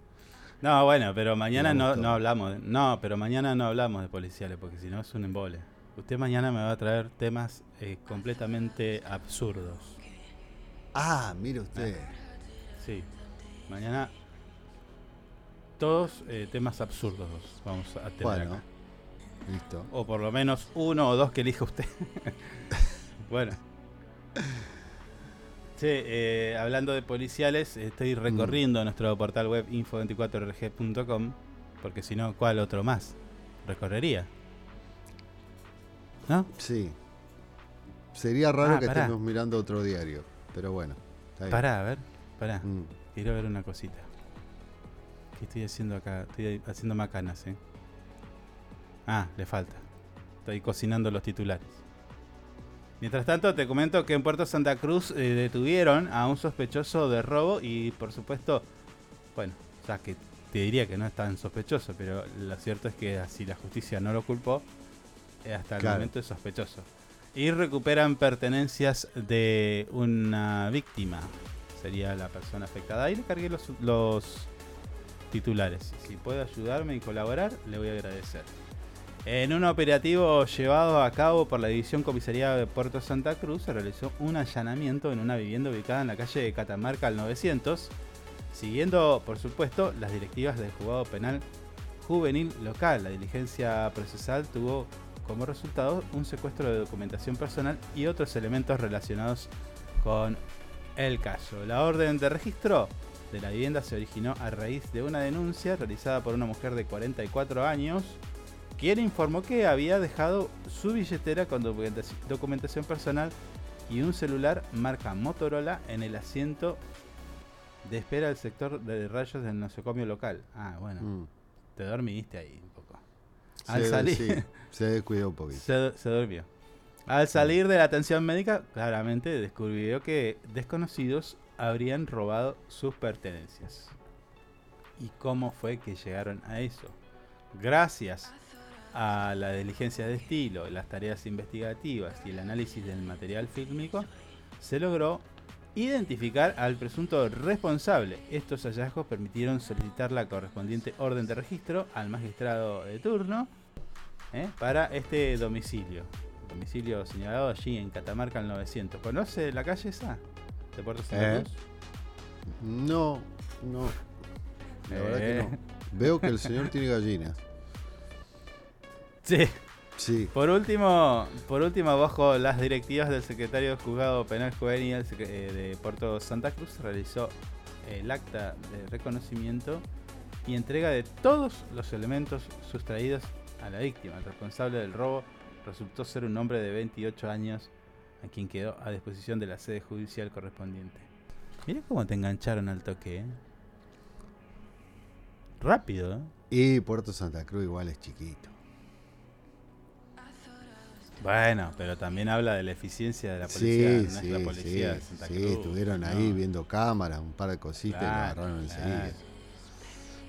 Speaker 2: No, bueno, pero mañana no, no hablamos. de- no, pero mañana no hablamos de policiales porque si no es un embole. Usted mañana me va a traer temas eh, completamente absurdos.
Speaker 3: Ah, mire usted.
Speaker 2: Sí. Mañana todos eh, temas absurdos vamos a tener
Speaker 3: Bueno,
Speaker 2: acá.
Speaker 3: listo.
Speaker 2: O por lo menos uno o dos que elija usted. bueno. Sí, eh, hablando de policiales, estoy
Speaker 3: Mm.
Speaker 2: recorriendo nuestro portal web info24rg.com porque si no, ¿cuál otro más? Recorrería. ¿No?
Speaker 3: Sí. Sería raro
Speaker 2: Ah,
Speaker 3: que
Speaker 2: pará.
Speaker 3: estemos mirando otro diario. Pero bueno. está bien.
Speaker 2: Pará, a ver, pará.
Speaker 3: Mm.
Speaker 2: Quiero ver una cosita. ¿Qué estoy haciendo acá? Estoy haciendo macanas, ¿eh? Ah, le falta. Estoy cocinando los titulares. Mientras tanto, te comento que en Puerto Santa Cruz eh, detuvieron a un sospechoso de robo y, por supuesto, bueno, o sea, que te diría que no es tan sospechoso, pero lo cierto es que si la justicia no lo culpó, eh, hasta el
Speaker 3: Claro.
Speaker 2: momento es sospechoso. Y recuperan pertenencias de una víctima, sería la persona afectada. Ahí le cargué los, titulares. Si puede ayudarme y colaborar, le voy a agradecer. En un operativo llevado a cabo por la División Comisaría de Puerto Santa Cruz, se realizó un allanamiento en una vivienda ubicada en la calle de Catamarca al 900, siguiendo, por supuesto, las directivas del juzgado penal juvenil local. La diligencia procesal tuvo como resultado un secuestro de documentación personal y otros elementos relacionados con el caso. La orden de registro de la vivienda se originó a raíz de una denuncia realizada por una mujer de 44 años, quien informó que había dejado su billetera con documentaci- documentación personal y un celular marca Motorola en el asiento de espera del sector de rayos del nosocomio local. Ah, bueno.
Speaker 3: Mm.
Speaker 2: Te dormiste ahí un poco. Al
Speaker 3: Se-
Speaker 2: salir,
Speaker 3: sí, se descuidó un poquito.
Speaker 2: se, se durmió. Al salir de la atención médica, claramente descubrió que desconocidos habrían robado sus pertenencias. ¿Y cómo fue que llegaron a eso? Gracias a la diligencia de estilo, las tareas investigativas y el análisis del material fílmico, se logró identificar al presunto responsable. Estos hallazgos permitieron solicitar la correspondiente orden de registro al magistrado de turno ¿eh? para este domicilio. Domicilio señalado allí en Catamarca al 900. ¿Conoce la calle esa? De Puerto Santa. Cruz.
Speaker 3: No, no. La verdad que
Speaker 2: Eh.
Speaker 3: no. Veo que el señor tiene gallinas.
Speaker 2: Sí.
Speaker 3: Sí.
Speaker 2: Por último, por último, bajo las directivas del secretario del Juzgado Penal Juvenil eh, de Puerto Santa Cruz, realizó el acta de reconocimiento y entrega de todos los elementos sustraídos a la víctima. El responsable del robo resultó ser un hombre de 28 años, a quien quedó a disposición de la sede judicial correspondiente. Mira cómo te engancharon al toque, ¿eh? Rápido, ¿eh?
Speaker 3: Y Puerto Santa Cruz igual es chiquito.
Speaker 2: Bueno, pero también habla de la eficiencia de la policía.
Speaker 3: Sí,
Speaker 2: no es
Speaker 3: sí,
Speaker 2: la policía
Speaker 3: sí,
Speaker 2: de Santa
Speaker 3: sí,
Speaker 2: Cruz,
Speaker 3: estuvieron
Speaker 2: ¿no?
Speaker 3: ahí viendo cámaras, un par de cositas y lo
Speaker 2: Claro,
Speaker 3: agarraron enseguida.
Speaker 2: claro.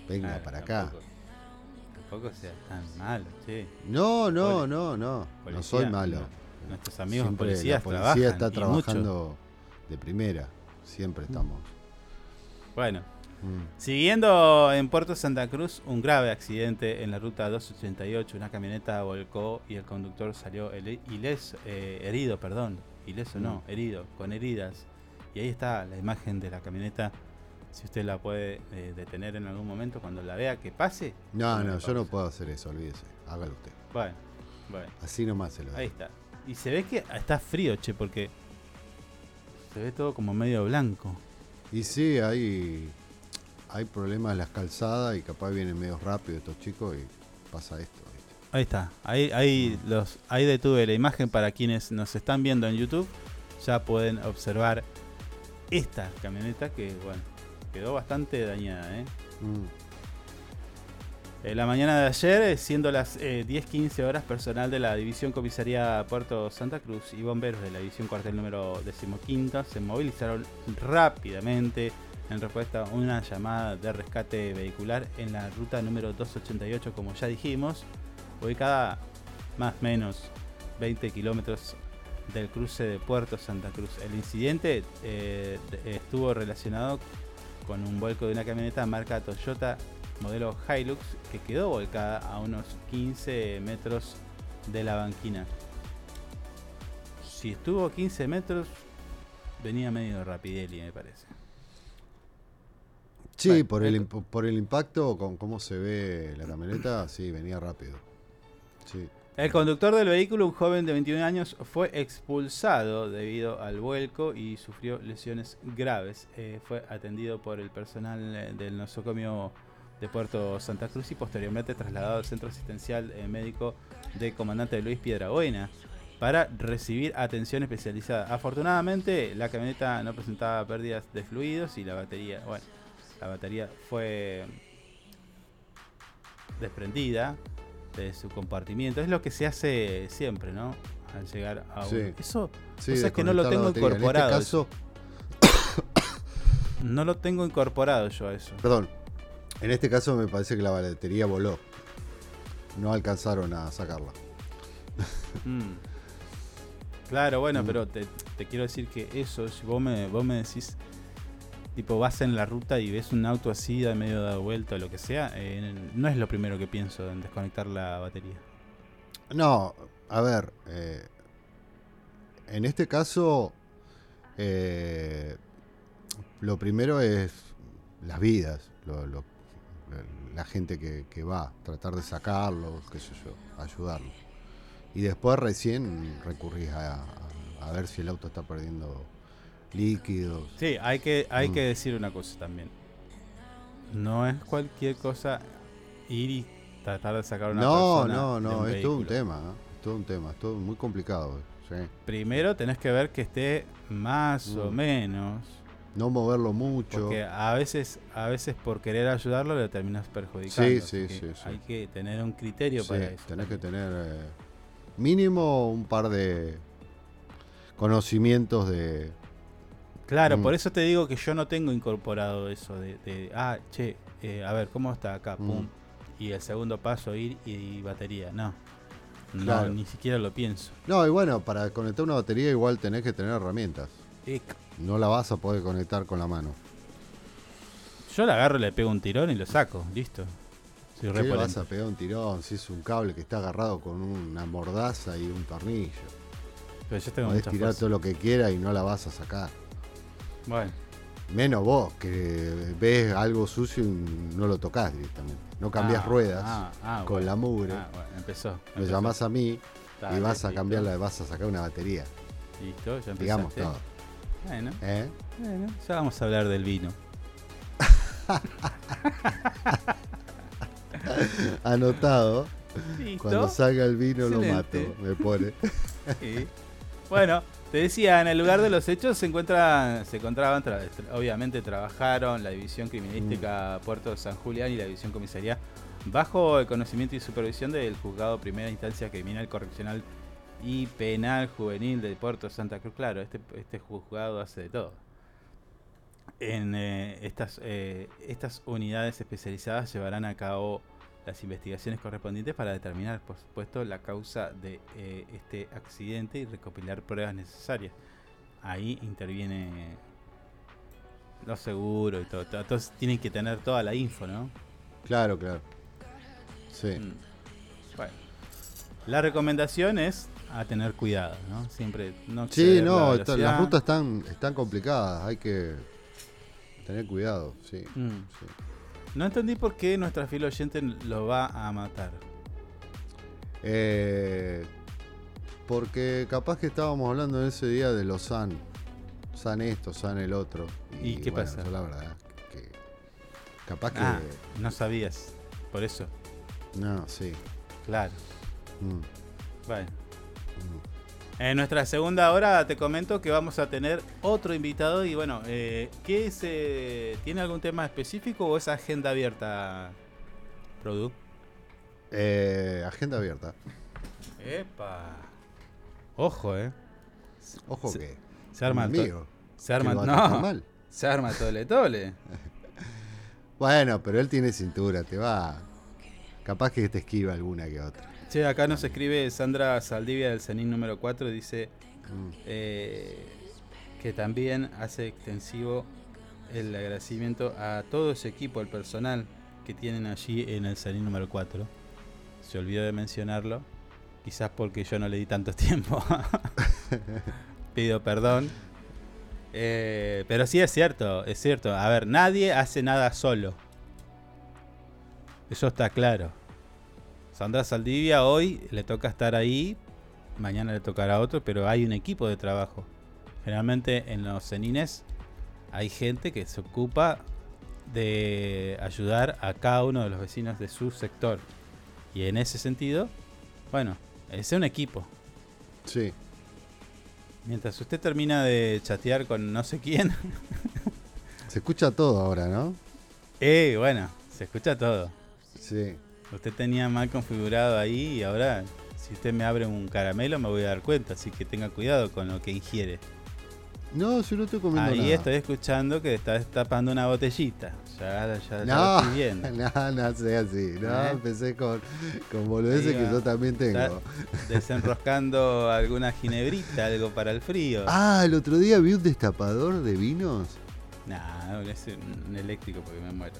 Speaker 3: Venga
Speaker 2: Claro,
Speaker 3: para acá.
Speaker 2: tampoco- Tampoco sea tan malo, sí.
Speaker 3: No, no, no, no. No soy malo.
Speaker 2: no. Nuestros amigos
Speaker 3: Siempre
Speaker 2: policías
Speaker 3: la policía
Speaker 2: trabajan,
Speaker 3: está trabajando de primera. Siempre estamos.
Speaker 2: Bueno,
Speaker 3: Mm.
Speaker 2: siguiendo en Puerto Santa Cruz, un grave accidente en la ruta 288. Una camioneta volcó y el conductor salió ileso, eh, herido, perdón. Ileso no,
Speaker 3: Mm.
Speaker 2: herido, con heridas. Y ahí está la imagen de la camioneta. Si usted la puede eh, detener en algún momento, cuando la vea que pase.
Speaker 3: No, no, yo no puedo hacer eso, olvídese. Hágalo usted.
Speaker 2: Bueno, bueno.
Speaker 3: Así nomás se lo
Speaker 2: Ahí está. Y se ve que está frío, che, porque se ve todo como medio blanco.
Speaker 3: Y sí, hay, hay problemas en las calzadas y capaz vienen medio rápido estos chicos y pasa esto. ¿viste?
Speaker 2: Ahí está. Ahí, ahí, los, ahí detuve la imagen para quienes nos están viendo en YouTube. Ya pueden observar esta camioneta que, bueno, quedó bastante dañada, ¿eh?
Speaker 3: Mm.
Speaker 2: En la mañana de ayer, eh, siendo las eh, 10.15 horas, personal de la División Comisaría Puerto Santa Cruz y bomberos de la División Cuartel número 15 se movilizaron rápidamente en respuesta a una llamada de rescate vehicular en la ruta número 288, como ya dijimos, ubicada más o menos 20 kilómetros del cruce de Puerto Santa Cruz. El incidente eh, de- estuvo relacionado con un vuelco de una camioneta marca Toyota modelo Hilux que quedó volcada a unos 15 metros de la banquina. Si estuvo a 15 metros, venía medio rapideli, me parece.
Speaker 3: Sí,
Speaker 2: Bueno,
Speaker 3: por, el, por el impacto, con cómo se ve la camioneta, sí, venía rápido.
Speaker 2: El conductor del vehículo, un joven de 21 años, fue expulsado debido al vuelco y sufrió lesiones graves. Eh, fue atendido por el personal eh, del nosocomio de Puerto Santa Cruz y posteriormente trasladado al centro asistencial eh, médico de comandante Luis Piedrabuena para recibir atención especializada. Afortunadamente, la camioneta no presentaba pérdidas de fluidos y la batería, bueno, la batería fue desprendida de su compartimiento. Es lo que se hace siempre, ¿no? Al llegar a un...
Speaker 3: Sí.
Speaker 2: Eso,
Speaker 3: Sí,
Speaker 2: cosa que no lo tengo
Speaker 3: batería. En este
Speaker 2: incorporado.
Speaker 3: caso-
Speaker 2: No lo tengo incorporado yo a eso.
Speaker 3: Perdón, en este caso me parece que la batería voló. No alcanzaron a sacarla.
Speaker 2: Mm. Claro, bueno,
Speaker 3: Mm.
Speaker 2: pero te, te quiero decir que eso, si vos me, vos me decís, tipo, vas en la ruta y ves un auto así, de medio dado vuelta o lo que sea, eh, no es lo primero que pienso en desconectar la batería.
Speaker 3: No, a ver, eh, en este caso, eh, lo primero es las vidas, la gente que, va, tratar de sacarlos, qué sé yo, ayudarlos. Y después recién recurrís a- a ver si el auto está perdiendo líquidos.
Speaker 2: Sí, hay que, hay
Speaker 3: Mm.
Speaker 2: que decir una cosa también. No es cualquier cosa ir y tratar de sacar una
Speaker 3: No,
Speaker 2: persona
Speaker 3: no, no,
Speaker 2: un
Speaker 3: es todo un tema, ¿eh? es todo un tema, es todo muy complicado. sí.
Speaker 2: Primero tenés que ver que esté más o
Speaker 3: Mm.
Speaker 2: menos
Speaker 3: No moverlo mucho.
Speaker 2: Porque a veces, a veces por querer ayudarlo le terminas perjudicando.
Speaker 3: Sí, sí, sí, sí.
Speaker 2: Hay que tener un criterio
Speaker 3: Sí,
Speaker 2: para eso.
Speaker 3: tenés que tener eh, mínimo un par de conocimientos de...
Speaker 2: Claro,
Speaker 3: Mm.
Speaker 2: por eso te digo que yo no tengo incorporado eso de, de, ah, che, eh, a ver, ¿cómo está acá? Pum.
Speaker 3: Mm.
Speaker 2: Y el segundo paso, ir y, batería. No. No,
Speaker 3: Claro.
Speaker 2: ni siquiera lo pienso.
Speaker 3: No, y bueno, para conectar una batería igual tenés que tener herramientas.
Speaker 2: Ec.
Speaker 3: No la vas a poder conectar con la mano.
Speaker 2: Yo la agarro, le pego un tirón y lo saco. Listo. Soy re
Speaker 3: ¿Qué le vas a pegar un tirón si es un cable que está agarrado con una mordaza y un tornillo?
Speaker 2: Pero yo tengo
Speaker 3: Podés tirar
Speaker 2: fuerza.
Speaker 3: todo lo que quiera y no la vas a sacar.
Speaker 2: Bueno.
Speaker 3: Menos vos, que ves algo sucio y no lo tocas directamente. No cambias
Speaker 2: Ah,
Speaker 3: ruedas
Speaker 2: ah, ah,
Speaker 3: con
Speaker 2: bueno.
Speaker 3: la mugre.
Speaker 2: Ah, bueno, empezó.
Speaker 3: Me
Speaker 2: empezó.
Speaker 3: llamás a mí y vas a cambiarla, vas a sacar una batería.
Speaker 2: Listo, ya empezaste.
Speaker 3: Digamos todo.
Speaker 2: Bueno,
Speaker 3: ¿Eh?
Speaker 2: bueno, ya vamos a hablar del vino.
Speaker 3: Anotado.
Speaker 2: Listo.
Speaker 3: Cuando salga el vino lo mato, me pone.
Speaker 2: Sí. Bueno, te decía, en el lugar de los hechos se encuentra, se encontraban, tra- tra- obviamente trabajaron la división criminalística Puerto San Julián y la división comisaría bajo el conocimiento y supervisión del juzgado primera instancia criminal correccional y penal juvenil de Puerto Santa Cruz. Claro, este, este juzgado hace de todo. En eh, estas, eh, estas unidades especializadas llevarán a cabo las investigaciones correspondientes para determinar, por supuesto, la causa de eh, este accidente y recopilar pruebas necesarias. Ahí interviene los seguros y todo. todo. Entonces tienen que tener toda la info, ¿no?
Speaker 3: Claro, claro. Sí.
Speaker 2: Mm. Bueno. La recomendación es a tener cuidado, ¿no? Siempre no
Speaker 3: Sí,
Speaker 2: la
Speaker 3: no, las rutas están, están complicadas, hay que tener cuidado, sí.
Speaker 2: Mm.
Speaker 3: sí.
Speaker 2: No entendí por qué nuestra fiel oyente lo va a matar.
Speaker 3: Eh, porque capaz que estábamos hablando en ese día de los san. San esto, san el otro.
Speaker 2: ¿Y qué
Speaker 3: bueno,
Speaker 2: pasa?
Speaker 3: la verdad que capaz que
Speaker 2: Ah, no sabías. Por eso.
Speaker 3: no, sí.
Speaker 2: Claro.
Speaker 3: Mm,
Speaker 2: Bueno.
Speaker 3: mm.
Speaker 2: En nuestra segunda hora te comento que vamos a tener otro invitado y bueno, eh, ¿qué es, eh, ¿tiene algún tema específico o es agenda abierta, Produ?
Speaker 3: Eh, agenda abierta.
Speaker 2: Epa. Ojo, eh.
Speaker 3: Ojo
Speaker 2: Se-
Speaker 3: que
Speaker 2: Se arma
Speaker 3: Conmigo.
Speaker 2: Se arma no.
Speaker 3: mal.
Speaker 2: Se arma tole tole.
Speaker 3: Bueno, pero él tiene cintura, te va. Capaz que te esquiva alguna que otra.
Speaker 2: Che, acá nos escribe Sandra Saldivia del CENIN número 4, dice eh, que también hace extensivo el agradecimiento a todo ese equipo, el personal que tienen allí en el CENIN número 4. Se olvidó de mencionarlo, quizás porque yo no le di tanto tiempo. Pido perdón. Eh, pero sí es cierto, es cierto. A ver, nadie hace nada solo. Eso está claro. Sandra Saldivia hoy le toca estar ahí, mañana le tocará otro, pero hay un equipo de trabajo. Generalmente en los cenines hay gente que se ocupa de ayudar a cada uno de los vecinos de su sector. Y en ese sentido, bueno, es un equipo.
Speaker 3: Sí.
Speaker 2: Mientras usted termina de chatear con no sé quién,
Speaker 3: Se escucha todo ahora, ¿no?
Speaker 2: eh, bueno, se escucha todo.
Speaker 3: Sí.
Speaker 2: Usted tenía mal configurado ahí y ahora, si usted me abre un caramelo, me voy a dar cuenta. Así que tenga cuidado con lo que ingiere.
Speaker 3: No, si no estoy comiendo
Speaker 2: Ahí
Speaker 3: nada.
Speaker 2: estoy escuchando que está destapando una botellita. Ya, ya, ya lo
Speaker 3: No,
Speaker 2: estoy viendo.
Speaker 3: no, no sea así. No,
Speaker 2: ¿Eh?
Speaker 3: empecé con, con boludeces que yo también tengo.
Speaker 2: Desenroscando alguna ginebrita, algo para el frío.
Speaker 3: Ah, el otro día vi un destapador de vinos.
Speaker 2: Nah, es un eléctrico porque me muero.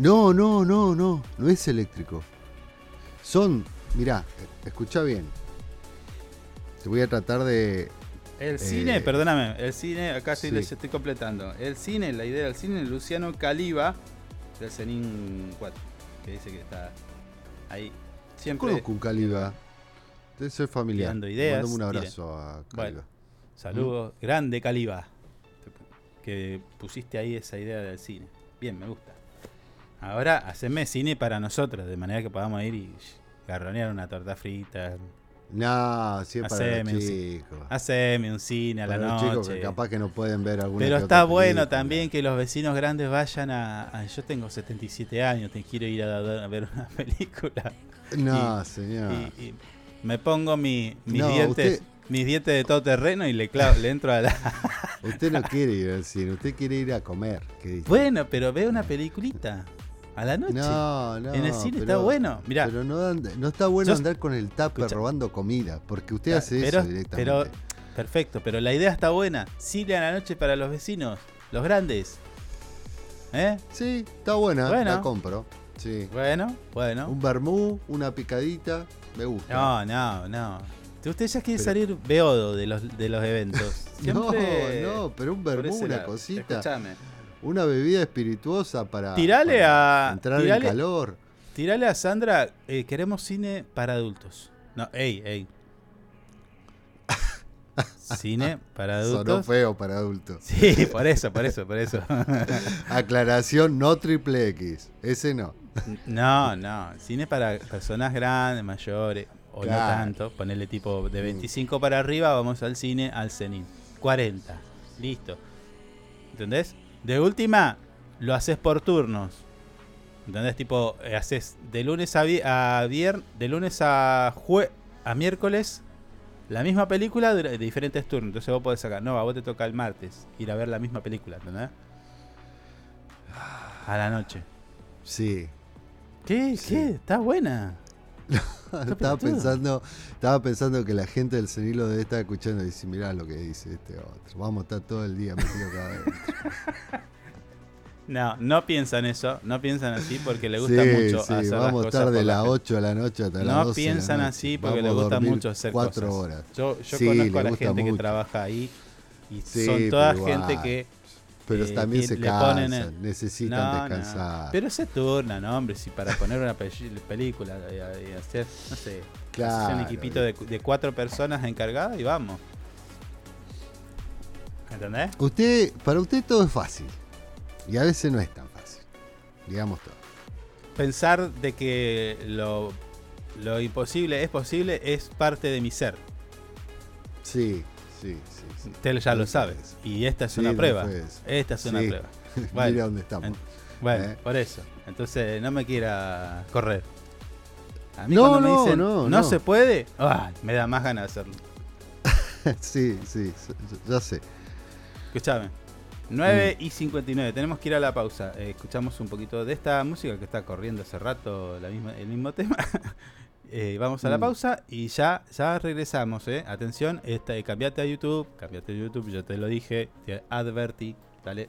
Speaker 3: No, no, no, no. No es eléctrico. Son, mirá, eh, escucha bien. Te voy a tratar de.
Speaker 2: El
Speaker 3: eh,
Speaker 2: cine, perdóname, el cine, acá estoy,
Speaker 3: sí.
Speaker 2: les estoy completando. El cine, la idea del cine, Luciano Caliba, del Cenin 4, que dice que está ahí. Siempre
Speaker 3: Conozco un Caliba. Debe ser familiar.
Speaker 2: tirando ideas.
Speaker 3: Un abrazo a Caliba.
Speaker 2: Bueno, saludos, grande Caliba, que pusiste ahí esa idea del cine. Bien, me gusta. Ahora, haceme cine para nosotros, de manera que podamos ir y garronear una torta frita,
Speaker 3: No, para los
Speaker 2: Haceme un, ci-
Speaker 3: chicos.
Speaker 2: haceme un cine a la
Speaker 3: Para los chicos que
Speaker 2: noche.
Speaker 3: capaz que no pueden ver alguna
Speaker 2: Pero está bueno
Speaker 3: película.
Speaker 2: también que los vecinos grandes vayan a, a- Yo tengo 77 años, te quiero ir a, a ver una película.
Speaker 3: No, señor.
Speaker 2: y- y me pongo mi- mis
Speaker 3: No,
Speaker 2: dientes
Speaker 3: usted-
Speaker 2: mis dientes de todo terreno y le, clavo, le entro a la...
Speaker 3: Usted no quiere ir al cine, usted quiere ir a comer. ¿qué dice?
Speaker 2: bueno, pero ve una peliculita a la noche.
Speaker 3: No, no.
Speaker 2: En el cine está bueno. Mirá,
Speaker 3: Pero no, no está bueno
Speaker 2: Yo-
Speaker 3: andar con el tupper
Speaker 2: Escucha.
Speaker 3: robando comida, porque usted hace
Speaker 2: pero,
Speaker 3: eso directamente.
Speaker 2: pero perfecto, pero la idea está buena. Cine a la noche para los vecinos, los grandes. ¿Eh?
Speaker 3: Sí, está buena,
Speaker 2: Bueno.
Speaker 3: la compro. Sí.
Speaker 2: Bueno, bueno.
Speaker 3: Un vermú, una picadita, me gusta.
Speaker 2: No, no, no. Usted ya quiere
Speaker 3: Pero-
Speaker 2: salir beodo de los, de los eventos. Siempre
Speaker 3: No, no, pero un vermú, una cosita.
Speaker 2: Escuchame.
Speaker 3: Una bebida espirituosa para,
Speaker 2: Tirale
Speaker 3: para
Speaker 2: a.
Speaker 3: entrar
Speaker 2: tirale,
Speaker 3: en calor.
Speaker 2: Tirale a Sandra, eh, queremos cine para adultos. No, ey, ey. Cine para
Speaker 3: Sonó
Speaker 2: adultos.
Speaker 3: feo para adultos.
Speaker 2: Sí, por eso, por eso, por eso.
Speaker 3: Aclaración, no triple X. Ese no.
Speaker 2: No, no. Cine para personas grandes, mayores, o
Speaker 3: Claro. Mm.
Speaker 2: no tanto. Ponerle tipo de 25 para arriba, vamos al cine, al cenin. 40. Listo. ¿Entendés? De última, lo haces por turnos. ¿Entendés? Tipo, eh, haces de lunes a, vi- a viernes, de lunes a jue a miércoles, la misma película de, de diferentes turnos. Entonces vos podés sacar, no, a vos te toca el martes ir a ver la misma película, ¿entendés? A la noche.
Speaker 3: Sí.
Speaker 2: ¿Qué? ¿Qué? Está buena.
Speaker 3: estaba pensando, estaba pensando que la gente del CENI lo debe estar escuchando y dice, mirá lo que dice este otro. Vamos a estar todo el día metido acá adentro.
Speaker 2: No, no piensan eso, no piensan así porque le gusta
Speaker 3: Sí,
Speaker 2: mucho
Speaker 3: sí,
Speaker 2: hacer las
Speaker 3: vamos a
Speaker 2: cosas
Speaker 3: de
Speaker 2: la
Speaker 3: las
Speaker 2: gente.
Speaker 3: 8 de la noche hasta las
Speaker 2: No
Speaker 3: 12 de la
Speaker 2: piensan
Speaker 3: noche.
Speaker 2: así porque le gusta mucho hacer
Speaker 3: cuatro
Speaker 2: cosas.
Speaker 3: horas.
Speaker 2: Yo, yo
Speaker 3: Sí,
Speaker 2: conozco a la gente que trabaja ahí y son toda gente que
Speaker 3: Pero
Speaker 2: eh,
Speaker 3: también se cansan, necesitan
Speaker 2: No, no.
Speaker 3: descansar.
Speaker 2: Pero se turna, ¿no, hombre? Si para poner una pe- película y, hacer, no sé,
Speaker 3: Claro.
Speaker 2: un equipito de, de cuatro personas encargadas y vamos. ¿Entendés?
Speaker 3: Usted, para usted todo es fácil. Y a veces no es tan fácil. Digamos todo.
Speaker 2: Pensar de que lo, lo imposible es posible es parte de mi ser.
Speaker 3: Sí, sí, sí.
Speaker 2: Usted ya lo sabe. Y esta es
Speaker 3: Sí,
Speaker 2: una prueba. Esta es una prueba.
Speaker 3: Mira dónde estamos.
Speaker 2: en- bueno,
Speaker 3: ¿Eh?
Speaker 2: por eso. Entonces no me quiera correr. A mí
Speaker 3: No,
Speaker 2: cuando me
Speaker 3: no,
Speaker 2: dicen
Speaker 3: no,
Speaker 2: no,
Speaker 3: no.
Speaker 2: se puede, ah, me da más ganas de hacerlo.
Speaker 3: sí, sí, ya sé.
Speaker 2: Escuchame. 9
Speaker 3: Mm.
Speaker 2: y 59, tenemos que ir a la pausa. Eh, escuchamos un poquito de esta música que está corriendo hace rato, la misma, el mismo tema. Eh, vamos a la
Speaker 3: Mm.
Speaker 2: pausa y ya, ya regresamos. Eh. Atención, esta, eh, cambiate a YouTube, cambiate a YouTube, yo te lo dije, te advertí. Dale.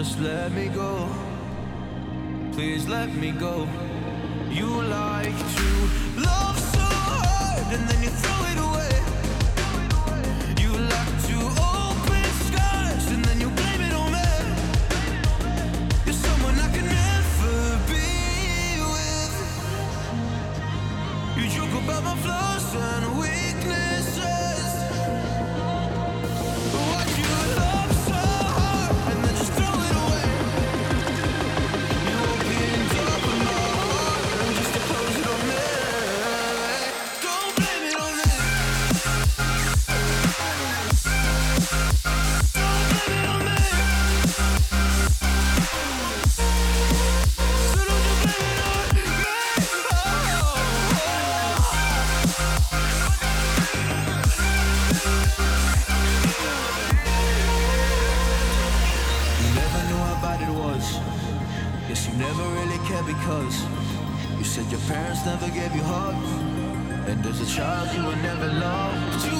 Speaker 9: Just let me go. Please let me go. You like because you said your parents never gave you hugs. And as a child, you were never loved. You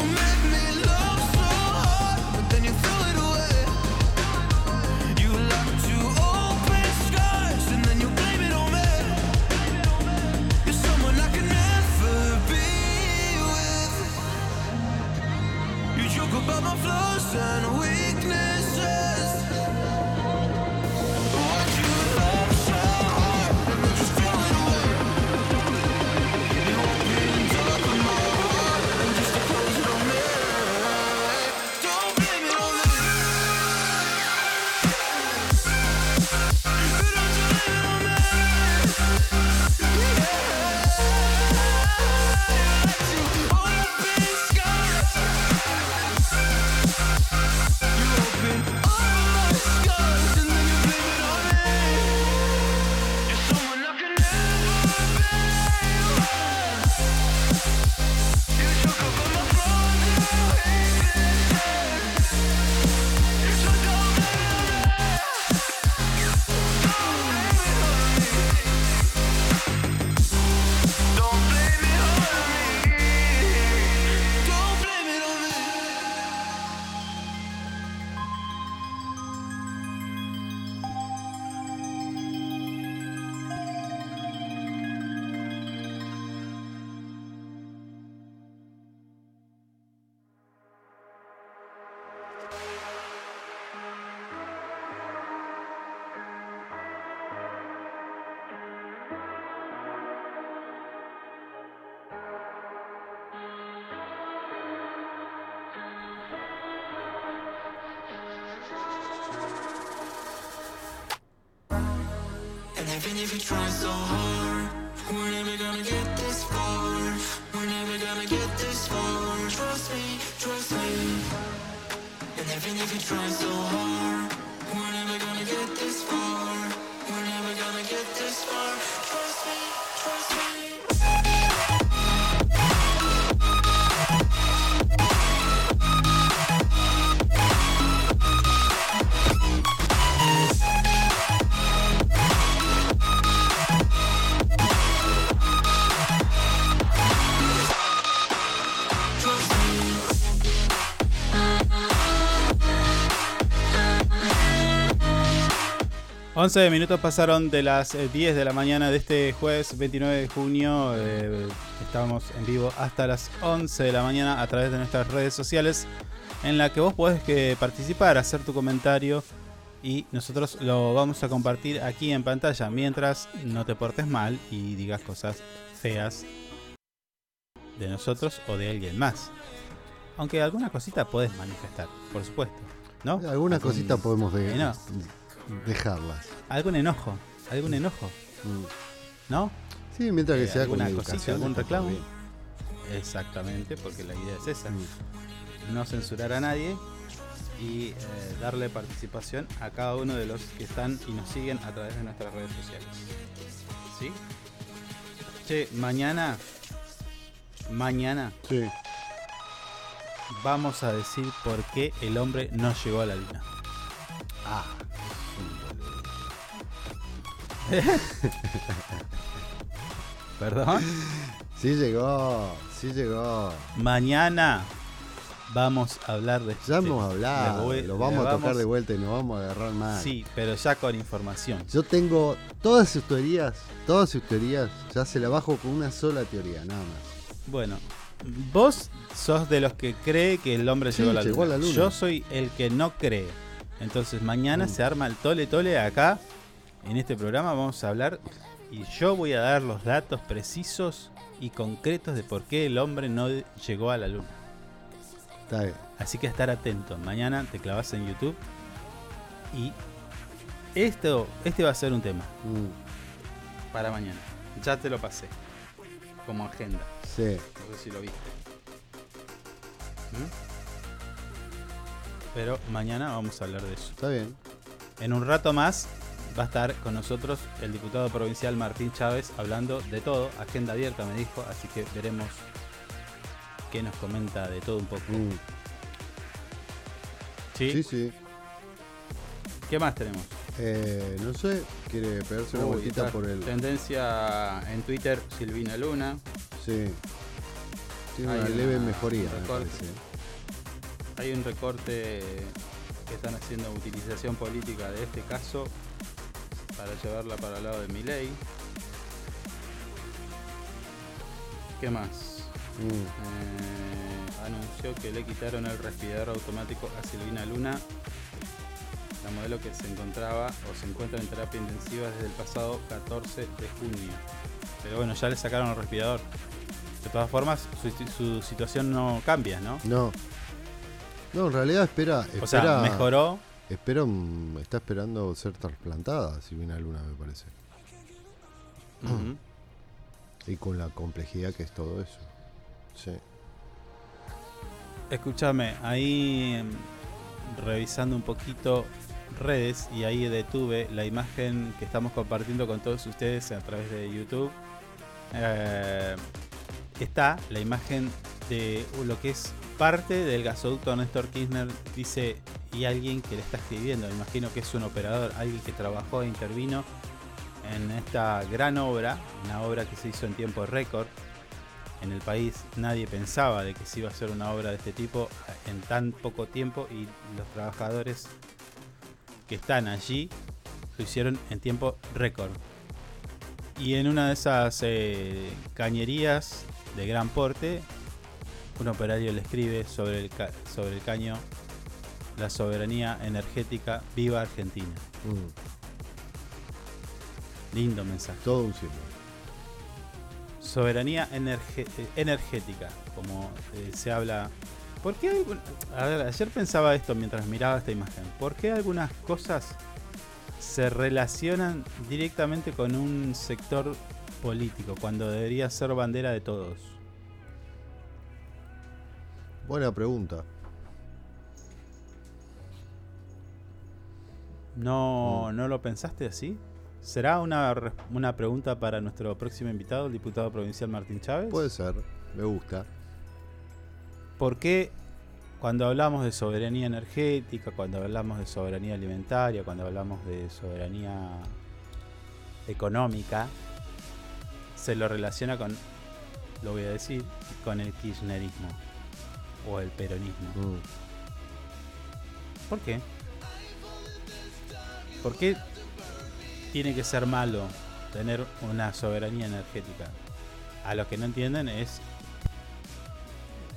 Speaker 2: 11 minutos pasaron de las eh, 10 de la mañana de este jueves 29 de junio. Eh, estamos en vivo hasta las 11 de la mañana a través de nuestras redes sociales en la que vos podés que participar, hacer tu comentario y nosotros lo vamos a compartir aquí en pantalla mientras no te portes mal y digas cosas feas de nosotros o de alguien más. Aunque alguna cosita puedes manifestar, por supuesto. ¿No?
Speaker 3: Alguna
Speaker 2: Algún
Speaker 3: cosita podemos de-
Speaker 2: eno-
Speaker 3: dejarlas.
Speaker 2: Algún enojo, algún enojo. ¿No?
Speaker 3: Sí, mientras que
Speaker 2: Eh,
Speaker 3: sea con
Speaker 2: alguna
Speaker 3: educación,
Speaker 2: cosita, algún reclamo. Exactamente, porque la idea es esa.
Speaker 3: Mm.
Speaker 2: No censurar a nadie y eh, darle participación a cada uno de los que están y nos siguen a través de nuestras redes sociales. ¿Sí? Che, mañana. Mañana
Speaker 3: Sí.
Speaker 2: vamos a decir por qué el hombre no llegó a la luna.
Speaker 3: Ah.
Speaker 2: ¿Perdón?
Speaker 3: Sí llegó, sí llegó.
Speaker 2: Mañana vamos a hablar de
Speaker 3: Ya
Speaker 2: este-
Speaker 3: hemos hablado,
Speaker 2: le voy-
Speaker 3: lo vamos a tocar de vuelta y nos vamos a agarrar más.
Speaker 2: Sí, pero ya con información.
Speaker 3: Yo tengo todas sus teorías, todas sus teorías, ya se la bajo con una sola teoría, nada más.
Speaker 2: Bueno, vos sos de los que cree que el hombre
Speaker 3: Sí,
Speaker 2: llegó, a la,
Speaker 3: llegó a la luna.
Speaker 2: Yo soy el que no cree. Entonces mañana
Speaker 3: Mm.
Speaker 2: se arma el tole tole acá. En este programa vamos a hablar y yo voy a dar los datos precisos y concretos de por qué el hombre no llegó a la luna.
Speaker 3: Está bien.
Speaker 2: Así que estar atento. Mañana te clavas en YouTube y esto, este va a ser un tema
Speaker 3: Mm,
Speaker 2: para mañana. Ya te lo pasé como agenda.
Speaker 3: sí.
Speaker 2: No sé si lo viste. ¿Mm? Pero mañana vamos a hablar de eso.
Speaker 3: Está bien.
Speaker 2: En un rato más va a estar con nosotros el diputado provincial Martín Chávez hablando de todo. Agenda abierta me dijo, así que veremos qué nos comenta de todo un poco.
Speaker 3: Mm,
Speaker 2: ¿Sí?
Speaker 3: Sí, sí.
Speaker 2: ¿Qué más tenemos?
Speaker 3: Eh, no sé, quiere pegarse una
Speaker 2: Uy,
Speaker 3: vueltita por el.
Speaker 2: Tendencia en Twitter, Silvina Luna.
Speaker 3: Sí. Tiene
Speaker 2: Hay
Speaker 3: una leve mejoría, me
Speaker 2: recorte.
Speaker 3: parece.
Speaker 2: Hay un recorte que están haciendo utilización política de este caso para llevarla para el lado de Milei. ¿Qué más?
Speaker 3: Mm,
Speaker 2: Eh, anunció que le quitaron el respirador automático a Silvina Luna, la modelo que se encontraba o se encuentra en terapia intensiva desde el pasado 14 de junio. Pero bueno, ya le sacaron el respirador. De todas formas, su, su situación no cambia, ¿no?
Speaker 3: No. No, en realidad espera.
Speaker 2: O sea, mejoró.
Speaker 3: Espera, mm, está esperando ser trasplantada, si viene Luna, me parece. Y con la complejidad que es todo eso. Sí.
Speaker 2: Escúchame, ahí em, revisando un poquito redes y ahí detuve la imagen que estamos compartiendo con todos ustedes a través de YouTube. Eh, está la imagen de lo que es parte del gasoducto Néstor Kirchner, dice, y alguien que le está escribiendo, imagino que es un operador, alguien que trabajó e intervino en esta gran obra, una obra que se hizo en tiempo récord en el país. Nadie pensaba de que se iba a hacer una obra de este tipo en tan poco tiempo y los trabajadores que están allí lo hicieron en tiempo récord. Y en una de esas eh, cañerías de gran porte, un operario le escribe sobre el, ca- sobre el caño la soberanía energética viva Argentina.
Speaker 3: Mm,
Speaker 2: Lindo mensaje.
Speaker 3: todo un símbolo.
Speaker 2: Soberanía energe- energética, como eh, se habla. ¿Por qué algún- A ver, ayer pensaba esto mientras miraba esta imagen. ¿Por qué algunas cosas se relacionan directamente con un sector político cuando debería ser bandera de todos?
Speaker 3: Buena pregunta.
Speaker 2: ¿No, ¿no lo pensaste así? ¿Será una, una pregunta para nuestro próximo invitado, el diputado provincial Martín Chávez?
Speaker 3: Puede ser, me gusta.
Speaker 2: ¿Por qué cuando hablamos de soberanía energética, cuando hablamos de soberanía alimentaria, cuando hablamos de soberanía económica, se lo relaciona con, lo voy a decir, con el kirchnerismo o el peronismo?
Speaker 3: Mm.
Speaker 2: ¿Por qué? ¿Por qué tiene que ser malo tener una soberanía energética? A lo que no entienden es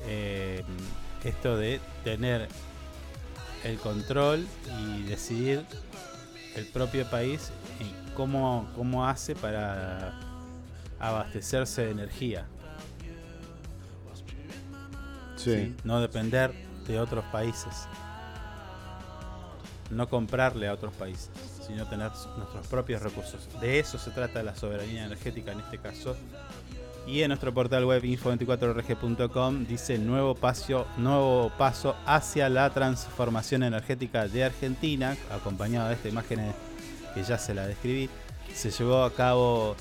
Speaker 2: eh, esto de tener el control y decidir el propio país en cómo, cómo hace para abastecerse de energía. No depender de otros países. No comprarle a otros países, sino tener nuestros propios recursos. De eso se trata la soberanía energética en este caso. Y en nuestro portal web info24rg.com dice nuevo paso, nuevo paso hacia la transformación energética de Argentina, acompañado de esta imagen que ya se la describí. Se llevó a cabo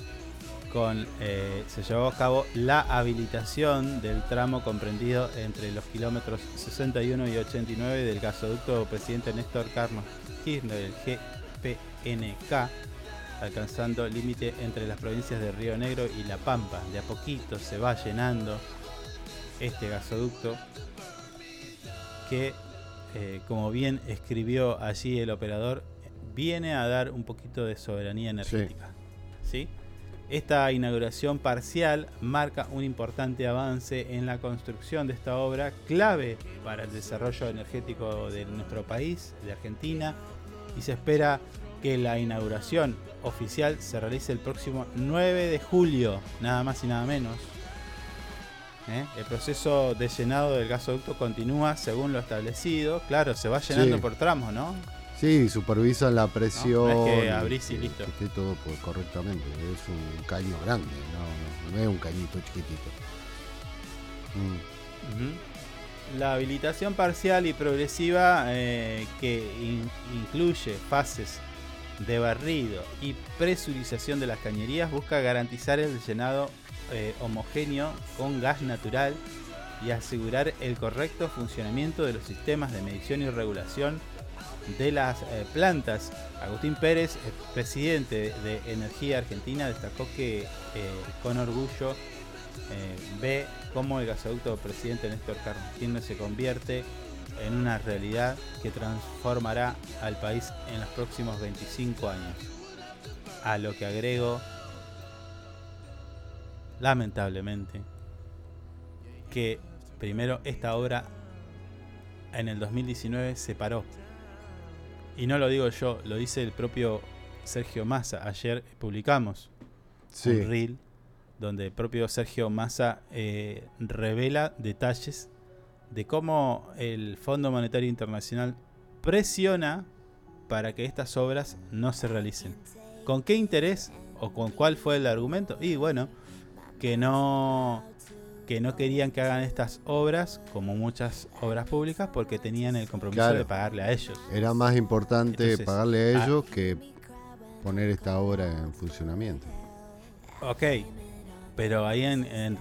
Speaker 2: con eh, se llevó a cabo la habilitación del tramo comprendido entre los kilómetros 61 y 89 del gasoducto presidente Néstor Carlos Kirchner, el GPNK, alcanzando el límite entre las provincias de Río Negro y La Pampa. De a poquito se va llenando este gasoducto que, eh, como bien escribió allí el operador, viene a dar un poquito de soberanía energética. ¿sí? Esta inauguración parcial marca un importante avance en la construcción de esta obra clave para el desarrollo energético de nuestro país, de Argentina, y se espera que la inauguración oficial se realice el próximo 9 de julio, nada más y nada menos. ¿Eh? El proceso de llenado del gasoducto continúa según lo establecido. Claro, se va llenando
Speaker 3: Sí.
Speaker 2: por tramos, ¿no?
Speaker 3: Sí, supervisan la presión.
Speaker 2: No, no es que
Speaker 3: y
Speaker 2: abrís y
Speaker 3: que-
Speaker 2: listo.
Speaker 3: que esté todo correctamente. Es un caño grande, no, no, no es un cañito chiquitito. Mm.
Speaker 2: La habilitación parcial y progresiva eh, que in- incluye fases de barrido y presurización de las cañerías busca garantizar el llenado eh, homogéneo con gas natural y asegurar el correcto funcionamiento de los sistemas de medición y regulación de las eh, plantas. Agustín Pérez, eh, presidente de Energía Argentina, destacó que eh, con orgullo ve cómo el gasoducto presidente Néstor Kirchner se convierte en una realidad que transformará al país en los próximos 25 años. A lo que agrego, lamentablemente, que primero esta obra en el 2019 se paró. Y no lo digo yo, lo dice el propio Sergio Massa. Ayer publicamos
Speaker 3: Sí.
Speaker 2: un reel donde el propio Sergio Massa eh, revela detalles de cómo el Fondo Monetario Internacional presiona para que estas obras no se realicen. ¿Con qué interés o con cuál fue el argumento? Y bueno, que no que no querían que hagan estas obras como muchas obras públicas porque tenían el compromiso
Speaker 3: Claro.
Speaker 2: de pagarle a ellos.
Speaker 3: Era más importante
Speaker 2: Entonces,
Speaker 3: pagarle a
Speaker 2: ah.
Speaker 3: ellos que poner esta obra en funcionamiento.
Speaker 2: Ok, pero ahí en, en-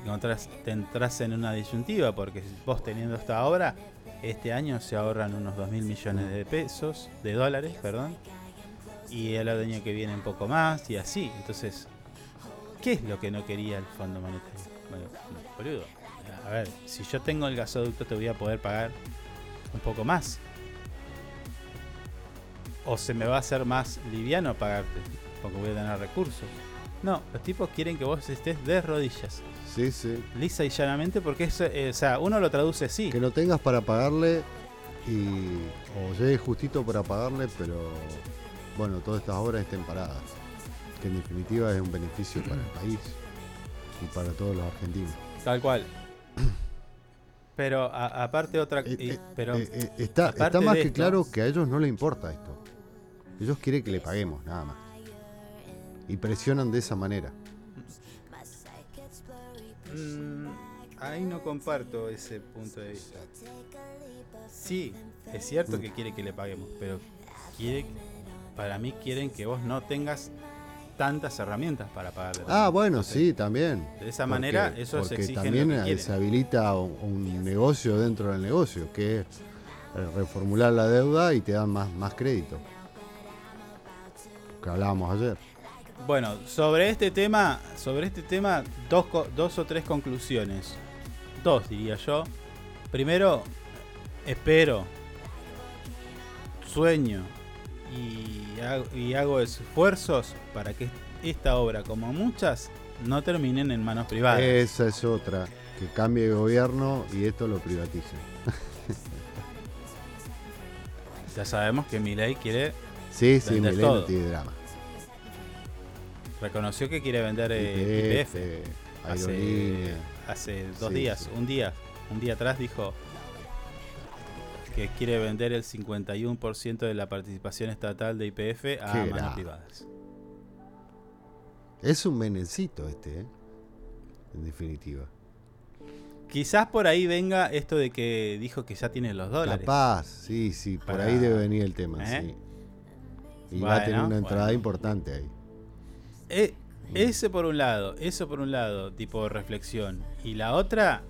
Speaker 2: te entras en una disyuntiva porque vos teniendo esta obra, este año se ahorran unos 2 mil millones de pesos, de dólares, perdón, y el año que viene un poco más y así. Entonces, ¿qué es lo que no quería el Fondo Monetario? Bueno, boludo, a ver, si yo tengo el gasoducto te voy a poder pagar un poco más. O se me va a hacer más liviano pagarte, porque voy a tener recursos. No, los tipos quieren que vos estés de rodillas.
Speaker 3: Sí, sí.
Speaker 2: Lisa y llanamente, porque es, eh, o sea, uno lo traduce así.
Speaker 3: Que no tengas para pagarle y o llegue justito para pagarle, pero bueno, todas estas obras estén paradas. Que en definitiva es un beneficio para el país y para todos los argentinos.
Speaker 2: Tal cual. Pero a- aparte otra... y- pero
Speaker 3: Eh, eh, está, más que
Speaker 2: esto-
Speaker 3: claro que a ellos no les importa esto. Ellos quieren que le paguemos, nada más. Y presionan de esa manera.
Speaker 2: Mm, ahí no comparto ese punto de vista. Sí, es cierto
Speaker 3: Mm.
Speaker 2: que quiere que le paguemos, pero quiere, para mí quieren que vos no tengas tantas herramientas para pagarle.
Speaker 3: Ah, bueno,
Speaker 2: Entonces,
Speaker 3: sí, también.
Speaker 2: De esa manera, ellos
Speaker 3: porque
Speaker 2: exigen
Speaker 3: también
Speaker 2: lo que quieren.
Speaker 3: se habilita un, un negocio dentro del negocio, que es eh, reformular la deuda y te dan más, más crédito. Que hablábamos ayer.
Speaker 2: Bueno, sobre este tema, sobre este tema, dos, dos o tres conclusiones. Dos, diría yo. Primero, espero, sueño y hago, y hago esfuerzos para que esta obra, como muchas, no terminen en manos privadas.
Speaker 3: Esa es otra. Que cambie de gobierno y esto lo privaticen.
Speaker 2: Ya sabemos que Milei quiere
Speaker 3: Sí, sí, Milei no tiene drama.
Speaker 2: Reconoció que quiere vender eh,
Speaker 3: YPF.
Speaker 2: Hace, hace dos
Speaker 3: Sí,
Speaker 2: días,
Speaker 3: sí.
Speaker 2: un día, un día atrás dijo que quiere vender el 51% de la participación estatal de YPF a manos privadas.
Speaker 3: Es un menencito este, ¿eh? En definitiva.
Speaker 2: Quizás por ahí venga esto de que dijo que ya tiene los dólares.
Speaker 3: Capaz, sí, sí, por
Speaker 2: Para-
Speaker 3: ahí debe venir el tema,
Speaker 2: ¿Eh?
Speaker 3: sí. Y va a tener una entrada
Speaker 2: bueno.
Speaker 3: importante ahí.
Speaker 2: Eh, Ese por un lado, eso por un lado, tipo reflexión. Y la otra,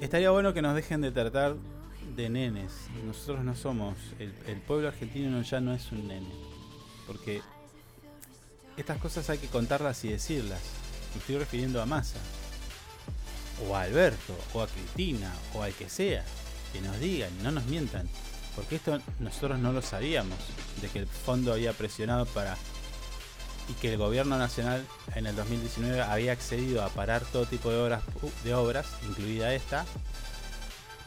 Speaker 2: estaría bueno que nos dejen de tratar de nenes. Nosotros no somos, el, pueblo argentino no- ya no es un nene. Porque estas cosas hay que contarlas y decirlas. Me estoy refiriendo a Massa. O a Alberto, o a Cristina, o al que sea. Que nos digan, no nos mientan. Porque esto nosotros no lo sabíamos. De que el fondo había presionado para y que el gobierno nacional en el 2019 había accedido a parar todo tipo de obras, de obras, incluida esta,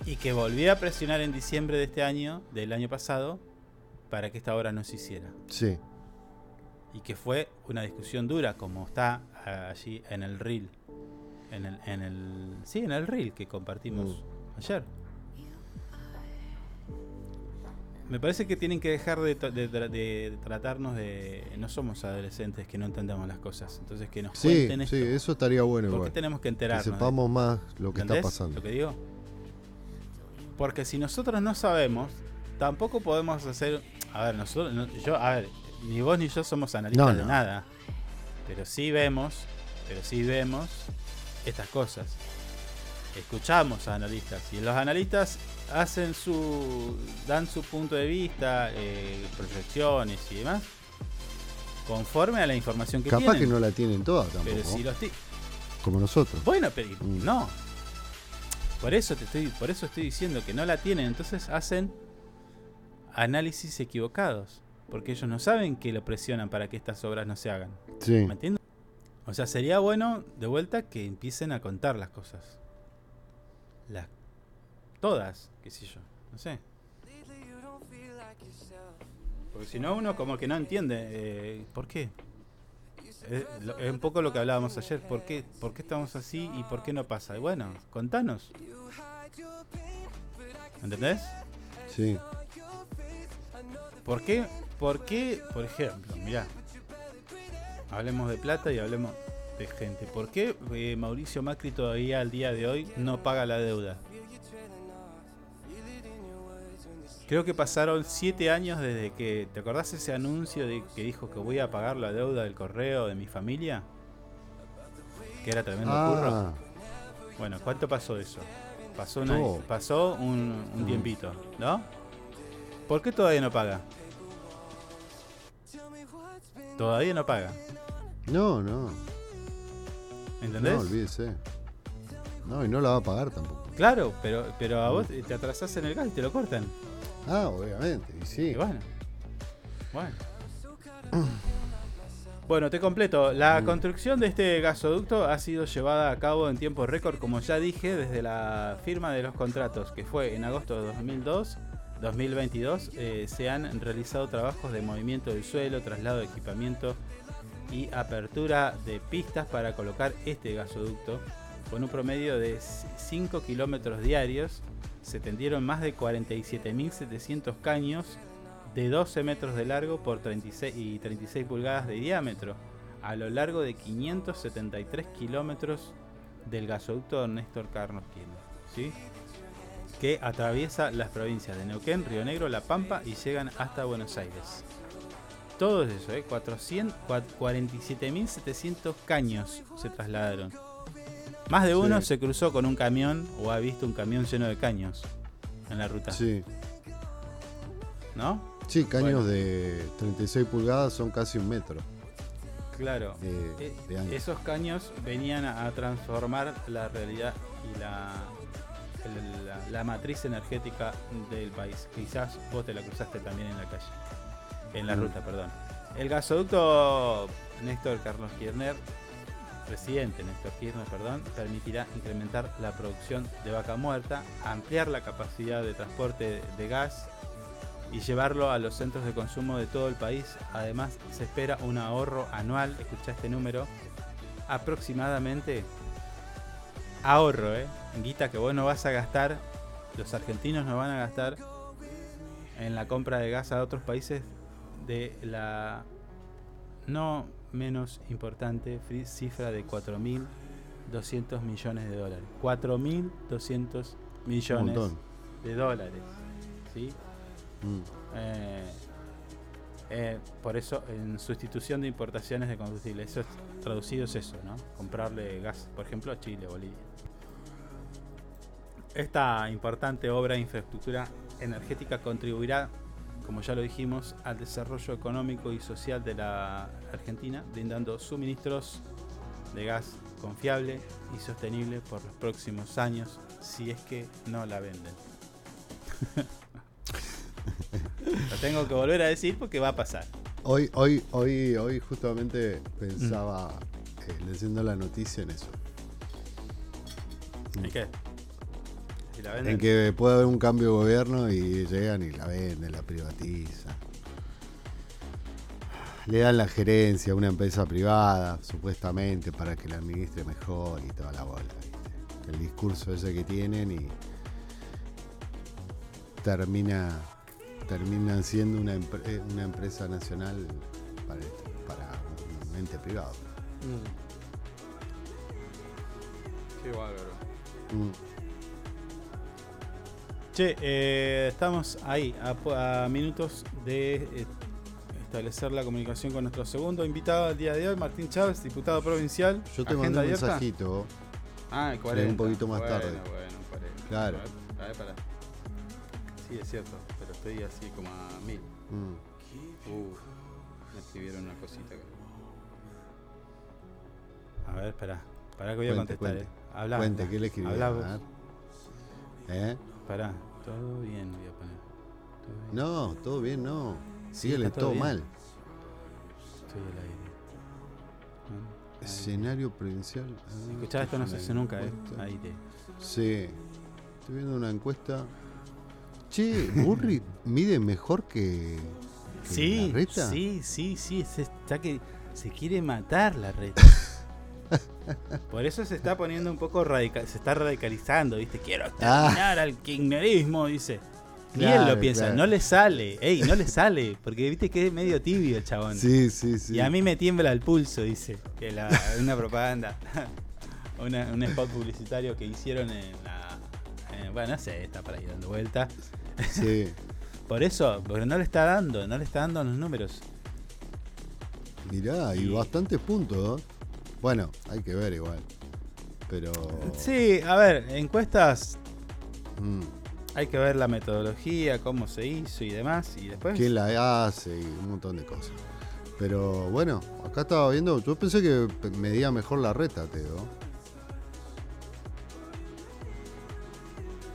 Speaker 2: y que volvía a presionar en diciembre de este año, del año pasado, para que esta obra no se hiciera.
Speaker 3: Sí.
Speaker 2: Y que fue una discusión dura, como está ah, allí en el reel. En el, en el, sí, en el reel que compartimos ayer. Me parece que tienen que dejar de, to- de tra- de tratarnos de... No somos adolescentes que no entendemos las cosas. Entonces que nos
Speaker 3: Sí,
Speaker 2: cuenten esto.
Speaker 3: sí, eso estaría bueno
Speaker 2: ¿Por
Speaker 3: igual.
Speaker 2: qué tenemos que enterarnos?
Speaker 3: Que sepamos más lo que está
Speaker 2: ¿Entendés
Speaker 3: pasando.
Speaker 2: Lo que digo. Porque si nosotros no sabemos, tampoco podemos hacer. A ver, nosotros, no- yo, a ver, ni vos ni yo somos analistas
Speaker 3: No,
Speaker 2: de nada. Pero sí vemos, pero sí vemos estas cosas. Escuchamos a analistas y los analistas hacen su, dan su punto de vista, eh, proyecciones y demás, conforme a la información que
Speaker 3: Capaz
Speaker 2: tienen.
Speaker 3: que no la tienen toda tampoco.
Speaker 2: pero si los
Speaker 3: Como nosotros.
Speaker 2: bueno, pero
Speaker 3: Mm.
Speaker 2: no. Por eso te estoy, por eso estoy diciendo que no la tienen. Entonces hacen análisis equivocados. Porque ellos no saben que lo presionan para que estas obras no se hagan.
Speaker 3: Sí.
Speaker 2: ¿Me entiendes? O sea, sería bueno, de vuelta, que empiecen a contar las cosas. Las. Todas, qué sé yo. No sé. Porque si no, uno como que no entiende. eh, ¿Por qué? Es, un poco lo que hablábamos ayer. ¿Por qué, ¿Por qué estamos así y por qué no pasa? Y bueno, contanos. ¿Entendés?
Speaker 3: Sí.
Speaker 2: ¿Por qué? ¿Por qué, por ejemplo, mirá, hablemos de plata y hablemos de gente. ¿Por qué eh, Mauricio Macri todavía al día de hoy no paga la deuda? Creo que pasaron siete años desde que. ¿Te acordás ese anuncio de que dijo que voy a pagar la deuda del correo de mi familia? Que era tremendo
Speaker 3: Ah.
Speaker 2: curro. Bueno, ¿cuánto pasó eso? Pasó, una-
Speaker 3: Oh.
Speaker 2: pasó un, un
Speaker 3: Mm.
Speaker 2: tiempito, ¿no? ¿Por qué todavía no paga? Todavía no paga.
Speaker 3: No, no.
Speaker 2: ¿Entendés?
Speaker 3: No, olvídese. No, y no la va a pagar tampoco.
Speaker 2: Claro, pero, pero a vos te atrasás en el gas y te lo cortan.
Speaker 3: Ah, obviamente. Y sí.
Speaker 2: Y bueno. Bueno. Bueno, te completo. La
Speaker 3: Mm.
Speaker 2: construcción de este gasoducto ha sido llevada a cabo en tiempo récord, como ya dije, desde la firma de los contratos, que fue en agosto de 2002. 2022 eh, se han realizado trabajos de movimiento del suelo, traslado de equipamiento y apertura de pistas para colocar este gasoducto. Con un promedio de 5 kilómetros diarios, se tendieron más de 47.700 caños de 12 metros de largo por 36 y 36 pulgadas de diámetro a lo largo de 573 kilómetros del gasoducto Néstor Carlos Kirchner, ¿sí? que atraviesa las provincias de Neuquén, Río Negro, La Pampa y llegan hasta Buenos Aires. Todo es eso, ¿eh? 400 cua- 47.700 caños se trasladaron. Más de uno
Speaker 3: Sí.
Speaker 2: se cruzó con un camión o ha visto un camión lleno de caños en la ruta.
Speaker 3: Sí.
Speaker 2: ¿No?
Speaker 3: Sí, caños
Speaker 2: Bueno.
Speaker 3: de 36 pulgadas son casi un metro.
Speaker 2: Claro.
Speaker 3: De-
Speaker 2: Eh,
Speaker 3: de
Speaker 2: esos caños venían a, transformar la realidad y la, la matriz energética del país. Quizás vos te la cruzaste también en la calle. En la
Speaker 3: Mm.
Speaker 2: ruta, perdón. El gasoducto Néstor Carlos Kirchner, presidente Néstor Kirchner, perdón, permitirá incrementar la producción de vaca muerta, ampliar la capacidad de transporte de gas y llevarlo a los centros de consumo de todo el país. Además, se espera un ahorro anual, escucha este número, aproximadamente ahorro, ¿eh? Guita que vos no vas a gastar, los argentinos no van a gastar en la compra de gas a otros países de la no menos importante cifra de 4.200 millones de dólares. 4.200 millones de dólares. ¿sí?
Speaker 3: Mm.
Speaker 2: Eh, Eh, por eso, en sustitución de importaciones de combustible. Eso es, traducido es eso, ¿no? Comprarle gas, por ejemplo, a Chile, Bolivia. Esta importante obra de infraestructura energética contribuirá, como ya lo dijimos, al desarrollo económico y social de la Argentina, brindando suministros de gas confiable y sostenible por los próximos años, si es que no la venden. lo tengo que volver a decir porque va a pasar.
Speaker 3: Hoy, hoy, hoy, hoy justamente pensaba, eh, leyendo la noticia en eso.
Speaker 2: ¿Y qué? La.
Speaker 3: En que puede haber un cambio de gobierno y llegan y la venden, la privatizan. Le dan la gerencia a una empresa privada, supuestamente, para que la administre mejor y toda la bola. ¿viste? El discurso ese que tienen y termina terminan siendo una, empre- eh, una empresa nacional para, para un ente privado.
Speaker 2: Qué bárbaro.
Speaker 3: Mm.
Speaker 2: Che, eh, estamos ahí, a, minutos de eh, establecer la comunicación con nuestro segundo invitado del día de hoy, Martín Chávez, diputado provincial.
Speaker 3: Yo te mandé un
Speaker 2: abierta.
Speaker 3: mensajito.
Speaker 2: Ah, el
Speaker 3: Llegué
Speaker 2: 40.
Speaker 3: un poquito más
Speaker 2: Bueno,
Speaker 3: tarde.
Speaker 2: Bueno, 40.
Speaker 3: Claro.
Speaker 2: A ver, a ver, pará. Sí, es cierto, pero estoy así como a mil.
Speaker 3: Mm.
Speaker 2: Uh, me escribieron una cosita acá. A ver, espera. Pará que voy a
Speaker 3: Cuente,
Speaker 2: contestar,
Speaker 3: cuente.
Speaker 2: eh.
Speaker 3: Cuente. ¿qué le escribieron?
Speaker 2: Vos.
Speaker 3: ¿Eh?
Speaker 2: Pará, todo bien voy a poner. Todo bien.
Speaker 3: No, todo bien, no.
Speaker 2: Sí,
Speaker 3: Síguele
Speaker 2: está todo
Speaker 3: todo mal.
Speaker 2: Estoy al aire. Ah, ahí.
Speaker 3: Escenario provincial.
Speaker 2: Si escuchás esto no se hace nunca, eh. Aire.
Speaker 3: Sí. Estoy viendo una encuesta. Che, Burri mide mejor que, que
Speaker 2: Sí,
Speaker 3: la reta.
Speaker 2: sí, sí, sí, se está que se quiere matar la red. Por eso se está poniendo un poco radical, se está radicalizando, ¿viste? Quiero exterminar al kirchnerismo, dice. Él
Speaker 3: Ah. Claro,
Speaker 2: lo piensa,
Speaker 3: claro.
Speaker 2: no le sale, ey, no le sale, porque viste que es medio tibio el chabón.
Speaker 3: Sí, sí, sí.
Speaker 2: Y a mí me tiembla el pulso, dice. Que la, una propaganda, una- un spot publicitario que hicieron en la. en- bueno, no sé, está por ahí dando vuelta.
Speaker 3: Sí.
Speaker 2: Por eso, porque no le está dando, no le está dando los números.
Speaker 3: Mirá, y bastantes puntos. Bueno, hay que ver igual. Pero.
Speaker 2: Sí, a ver, encuestas
Speaker 3: mm,
Speaker 2: hay que ver la metodología, cómo se hizo y demás. Y después.
Speaker 3: ¿Quién la hace? Y un montón de cosas. Pero bueno, acá estaba viendo. Yo pensé que medía mejor la reta, Teo.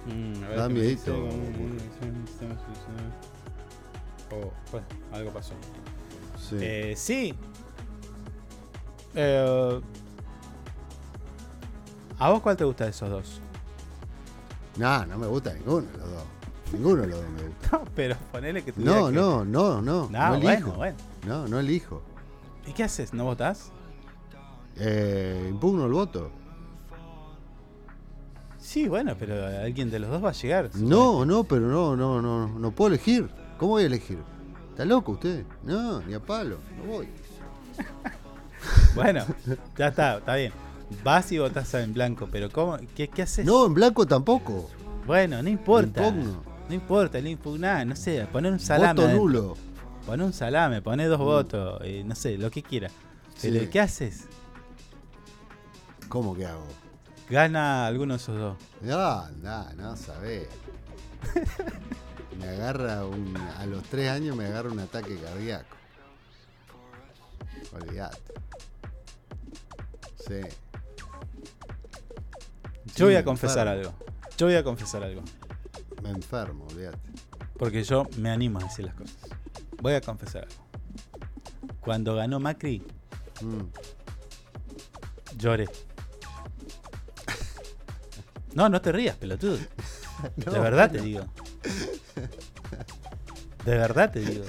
Speaker 2: Mm, a ver
Speaker 3: Da miedito.
Speaker 2: Oh, bueno, algo pasó.
Speaker 3: Sí.
Speaker 2: Eh, sí. Eh, ¿A vos cuál te gusta de esos dos?
Speaker 3: Nah, no me gusta ninguno de los dos. Ninguno de los dos me gusta.
Speaker 2: No, pero ponele que
Speaker 3: No,
Speaker 2: tuviera que-
Speaker 3: no, no, no.
Speaker 2: No,
Speaker 3: No,
Speaker 2: bueno,
Speaker 3: elijo.
Speaker 2: bueno.
Speaker 3: No, no elijo.
Speaker 2: ¿Y qué haces? ¿No votás?
Speaker 3: Eh, impugno el voto.
Speaker 2: Sí, bueno, pero alguien de los dos va a llegar.
Speaker 3: No, no, pero no, no, no, no puedo elegir. ¿Cómo voy a elegir? ¿Está loco usted? No, ni a palo, no voy.
Speaker 2: Bueno, ya está, está bien. Vas y votás en blanco, pero ¿cómo? ¿Qué, qué haces?
Speaker 3: No, en blanco tampoco.
Speaker 2: Bueno, no importa.
Speaker 3: Impugno.
Speaker 2: No importa, no impugná, no sé, poner un salame.
Speaker 3: Voto nulo.
Speaker 2: Poné un salame, poné dos votos, eh, no sé, lo que quiera. Pero. ¿qué haces?
Speaker 3: ¿Cómo que hago?
Speaker 2: Gana alguno de esos dos.
Speaker 3: No, no, no sabés. Me agarra un. A los tres años me agarra un ataque cardíaco. Olvídate. Sí.
Speaker 2: Yo voy a confesar algo. Yo voy a confesar algo.
Speaker 3: Me enfermo, olvídate.
Speaker 2: Porque yo me animo a decir las cosas. Voy a confesar algo. Cuando ganó Macri,
Speaker 3: Mm.
Speaker 2: lloré. No, no te rías, pelotudo.
Speaker 3: No,
Speaker 2: de verdad te digo. De verdad te digo.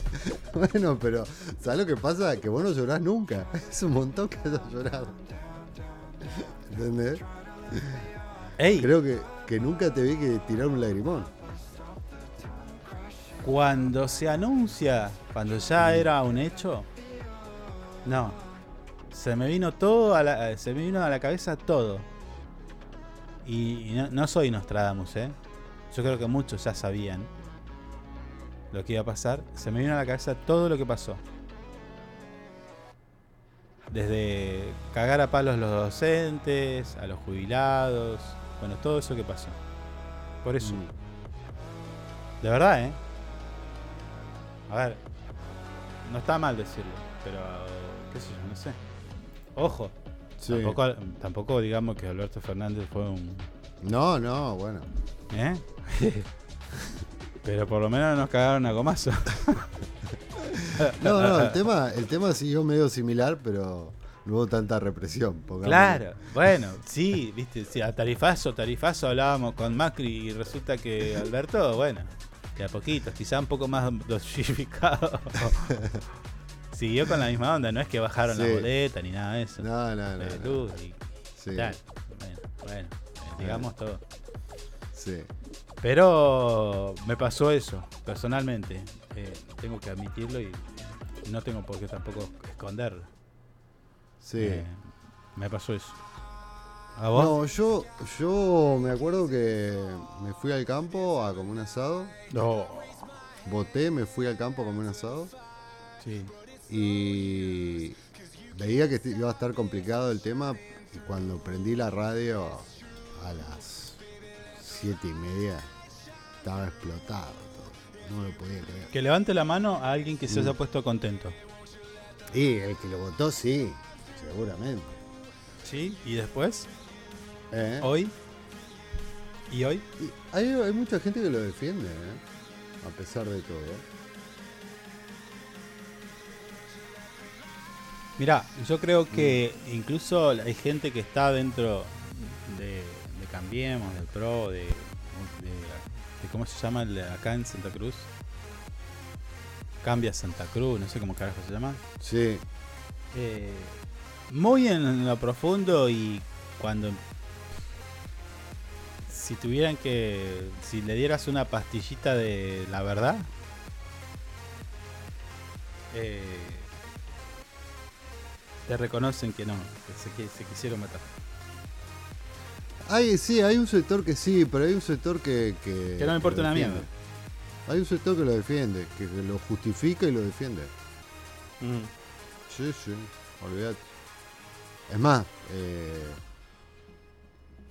Speaker 3: Bueno, pero ¿sabes lo que pasa? Que vos no llorás nunca. Es un montón que hayas llorado. ¿Entendés?
Speaker 2: Ey,
Speaker 3: Creo que, que nunca te vi que tirar un lagrimón.
Speaker 2: cuando se anuncia, cuando ya era un hecho, no. Se me vino todo a la, se me vino a la cabeza todo. Y, y no, no soy Nostradamus, ¿eh? Yo creo que muchos ya sabían. lo que iba a pasar, se me vino a la cabeza todo lo que pasó. Desde cagar a palos los docentes, a los jubilados, bueno, todo eso que pasó. Por eso.
Speaker 3: Mm.
Speaker 2: De verdad, ¿eh? A ver, no está mal decirlo, pero qué sé yo, no sé. Ojo.
Speaker 3: Sí.
Speaker 2: Tampoco, tampoco digamos que Alberto Fernández fue un...
Speaker 3: No, no, bueno.
Speaker 2: ¿Eh? pero por lo menos nos cagaron a gomazo.
Speaker 3: No, no, el tema, el tema siguió medio similar, pero no hubo tanta represión.
Speaker 2: Claro, bueno, sí, viste, sí, a tarifazo, tarifazo hablábamos con Macri y resulta que Alberto, bueno, de a poquito, quizá un poco más dosificado. Siguió con la misma onda, no es que bajaron la boleta ni nada de eso.
Speaker 3: No, no, no,
Speaker 2: y
Speaker 3: Sí.
Speaker 2: tal. Bueno, bueno, digamos todo.
Speaker 3: Sí.
Speaker 2: Pero me pasó eso, personalmente. Eh, tengo que admitirlo y no tengo por qué tampoco esconderlo.
Speaker 3: Sí.
Speaker 2: Eh, me pasó eso. ¿A vos?
Speaker 3: No, yo, yo me acuerdo que me fui al campo a comer un asado.
Speaker 2: No.
Speaker 3: Voté, me fui al campo a comer un asado.
Speaker 2: Sí.
Speaker 3: Y veía que iba a estar complicado el tema. Y cuando prendí la radio a las siete y media, estaba explotado. No lo podía creer.
Speaker 2: Que levante la mano a alguien que se haya
Speaker 3: Mm.
Speaker 2: puesto contento.
Speaker 3: Y el que lo votó, sí, seguramente.
Speaker 2: ¿Sí? ¿Y después?
Speaker 3: ¿Eh?
Speaker 2: ¿Hoy? ¿Y hoy?
Speaker 3: Y hay, hay mucha gente que lo defiende, ¿eh? a pesar de todo.
Speaker 2: Mirá, yo creo que
Speaker 3: Mm.
Speaker 2: incluso hay gente que está dentro de, de Cambiemos, del PRO, de- ¿Cómo se llama el de acá en Santa Cruz? Cambia Santa Cruz, no sé cómo carajo se llama.
Speaker 3: Sí.
Speaker 2: Eh, muy en lo profundo y cuando si tuvieran que si le dieras una pastillita de la verdad eh, te reconocen que no que se, que se quisieron matar
Speaker 3: Hay, sí, hay un sector que sí, pero hay un sector que... Que,
Speaker 2: Que no me importa una mierda.
Speaker 3: Hay un sector que lo defiende, que, que lo justifica y lo defiende. Sí, sí, olvídate. Es más, eh,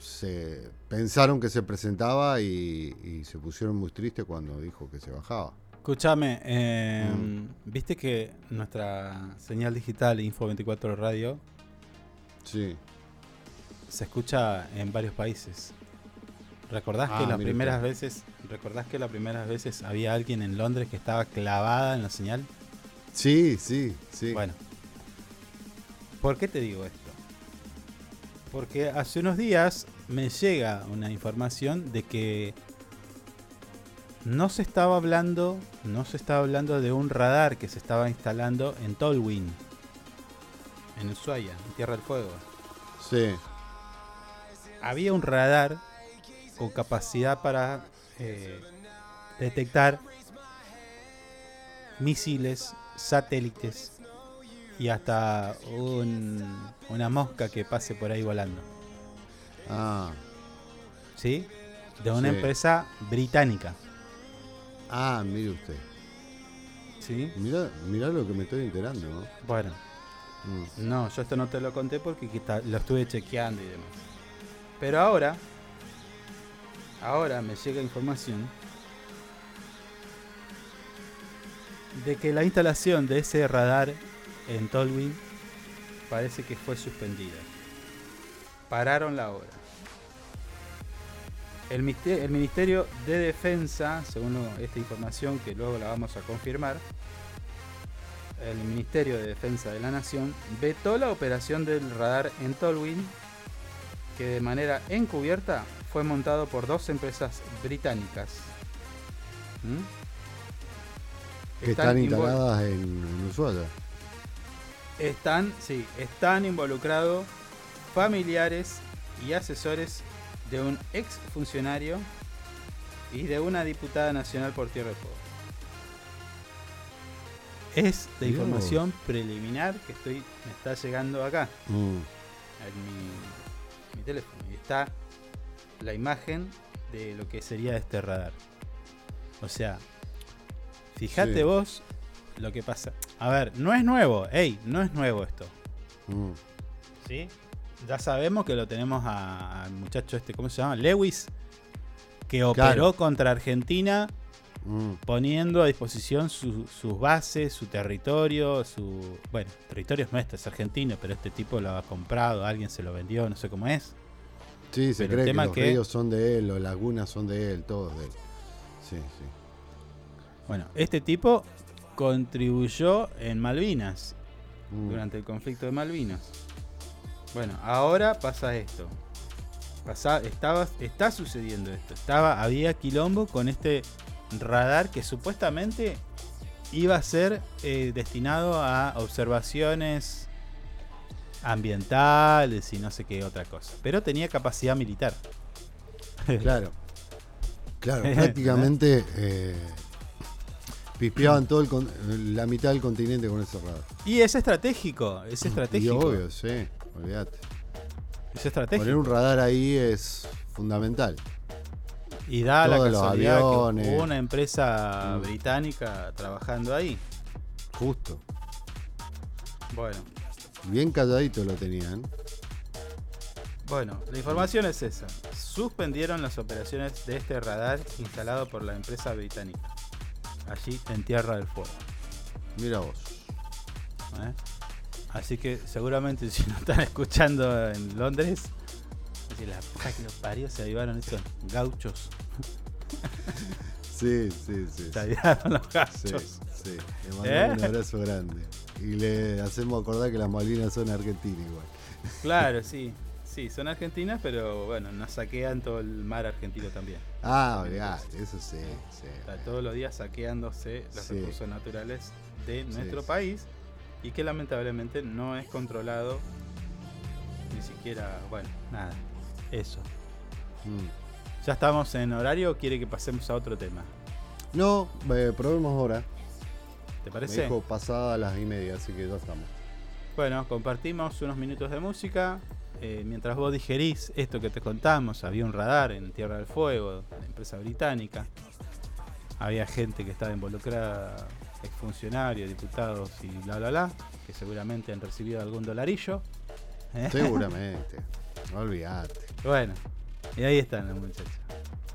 Speaker 3: se pensaron que se presentaba y, y se pusieron muy tristes cuando dijo que se bajaba.
Speaker 2: escúchame eh,
Speaker 3: Mm.
Speaker 2: viste que nuestra señal digital Info 24 Radio
Speaker 3: Sí.
Speaker 2: Se escucha en varios países. ¿Recordás
Speaker 3: Ah,
Speaker 2: que las
Speaker 3: mire
Speaker 2: primeras veces, recordás que las primeras veces había alguien en Londres que estaba clavada en la señal?
Speaker 3: Sí, sí, sí.
Speaker 2: Bueno. ¿Por qué te digo esto? Porque hace unos días me llega una información de que no se estaba hablando, no se estaba hablando de un radar que se estaba instalando en Tolwyn, en Ushuaia, en Tierra del Fuego.
Speaker 3: Sí.
Speaker 2: Había un radar con capacidad para eh, detectar misiles, satélites y hasta un- una mosca que pase por ahí volando.
Speaker 3: Ah.
Speaker 2: ¿Sí? De una
Speaker 3: Sí.
Speaker 2: empresa británica.
Speaker 3: Ah, mire usted.
Speaker 2: ¿Sí?
Speaker 3: Mira, mira lo que me estoy enterando, ¿no?
Speaker 2: Bueno.
Speaker 3: Mm.
Speaker 2: No, yo esto no te lo conté porque lo estuve chequeando y demás. Pero ahora, ahora me llega información de que la instalación de ese radar en Tolwyn parece que fue suspendida. Pararon la obra. El, Ministerio de Defensa, según esta información que luego la vamos a confirmar, el Ministerio de Defensa de la Nación vetó la operación del radar en Tolwyn, que de manera encubierta fue montado por dos empresas británicas. ¿Mm?
Speaker 3: Que están,
Speaker 2: invol-
Speaker 3: instaladas en, en Ushuaia.
Speaker 2: Están, sí, están involucrados familiares y asesores de un ex funcionario y de una diputada nacional por Tierra del Fuego. Es la información preliminar que estoy me está llegando acá
Speaker 3: Mm.
Speaker 2: en mi teléfono y está la imagen de lo que sería este radar. O sea, Fíjate
Speaker 3: Sí.
Speaker 2: vos lo que pasa. A ver, no es nuevo, ey, no es nuevo esto.
Speaker 3: Mm.
Speaker 2: ¿Sí? Ya sabemos que lo tenemos al muchacho este, ¿cómo se llama? Lewis, que operó
Speaker 3: Claro.
Speaker 2: contra Argentina
Speaker 3: Mm.
Speaker 2: poniendo a disposición su- sus bases, su territorio, su... Bueno, territorio es nuestro, es argentino, pero este tipo lo ha comprado, alguien se lo vendió, no sé cómo es.
Speaker 3: Sí, se
Speaker 2: Pero
Speaker 3: cree que los
Speaker 2: que-
Speaker 3: ríos son de él, los lagunas son de él, todos de él. Sí, sí.
Speaker 2: Bueno, este tipo contribuyó en Malvinas,
Speaker 3: Mm.
Speaker 2: durante el conflicto de Malvinas. Bueno, ahora pasa esto. Pasa, estaba, está sucediendo esto. Estaba, había quilombo con este radar que supuestamente iba a ser eh, destinado a observaciones ambientales y no sé qué otra cosa. Pero tenía capacidad militar.
Speaker 3: Claro. Claro, prácticamente eh, pispeaban todo el con- la mitad del continente con ese radar.
Speaker 2: Y es estratégico, es
Speaker 3: Y
Speaker 2: estratégico.
Speaker 3: obvio, sí, olvídate.
Speaker 2: Es estratégico.
Speaker 3: Poner un radar ahí es fundamental.
Speaker 2: Y da la casualidad que hubo una empresa británica trabajando ahí.
Speaker 3: Justo.
Speaker 2: Bueno,
Speaker 3: Bien calladito lo tenían.
Speaker 2: bueno, la información es esa. Suspendieron las operaciones de este radar instalado por la empresa británica. Allí en Tierra del Fuego.
Speaker 3: Mira vos.
Speaker 2: ¿eh? Así que seguramente si no están escuchando en Londres, decir, la los parió se avivaron esos gauchos.
Speaker 3: Sí, sí, sí.
Speaker 2: Se avivaron los
Speaker 3: Sí,
Speaker 2: gauchos.
Speaker 3: sí. Le mandamos
Speaker 2: ¿Eh?
Speaker 3: un abrazo grande. Y le hacemos acordar que las Malvinas son argentinas igual.
Speaker 2: Claro, sí. Sí, son argentinas, pero bueno, nos saquean todo el mar argentino también.
Speaker 3: Ah, olvidate, eso sí, sí.
Speaker 2: Está todos los días saqueándose los
Speaker 3: Sí.
Speaker 2: recursos naturales de nuestro
Speaker 3: sí.
Speaker 2: país y que lamentablemente no es controlado ni siquiera, bueno, nada, eso.
Speaker 3: Mm.
Speaker 2: ¿Ya estamos en horario o quiere que pasemos a otro tema?
Speaker 3: No, eh, probemos ahora.
Speaker 2: ¿Te
Speaker 3: Me
Speaker 2: parece?
Speaker 3: dijo pasada las y media, así que ya estamos.
Speaker 2: Bueno, compartimos unos minutos de música. eh, mientras vos digerís esto que te contamos, había un radar en Tierra del Fuego, la empresa británica. Había gente que estaba involucrada, exfuncionarios, diputados y bla bla bla, que seguramente han recibido algún dolarillo.
Speaker 3: Seguramente. No olvidate.
Speaker 2: Bueno, y ahí están los muchachos.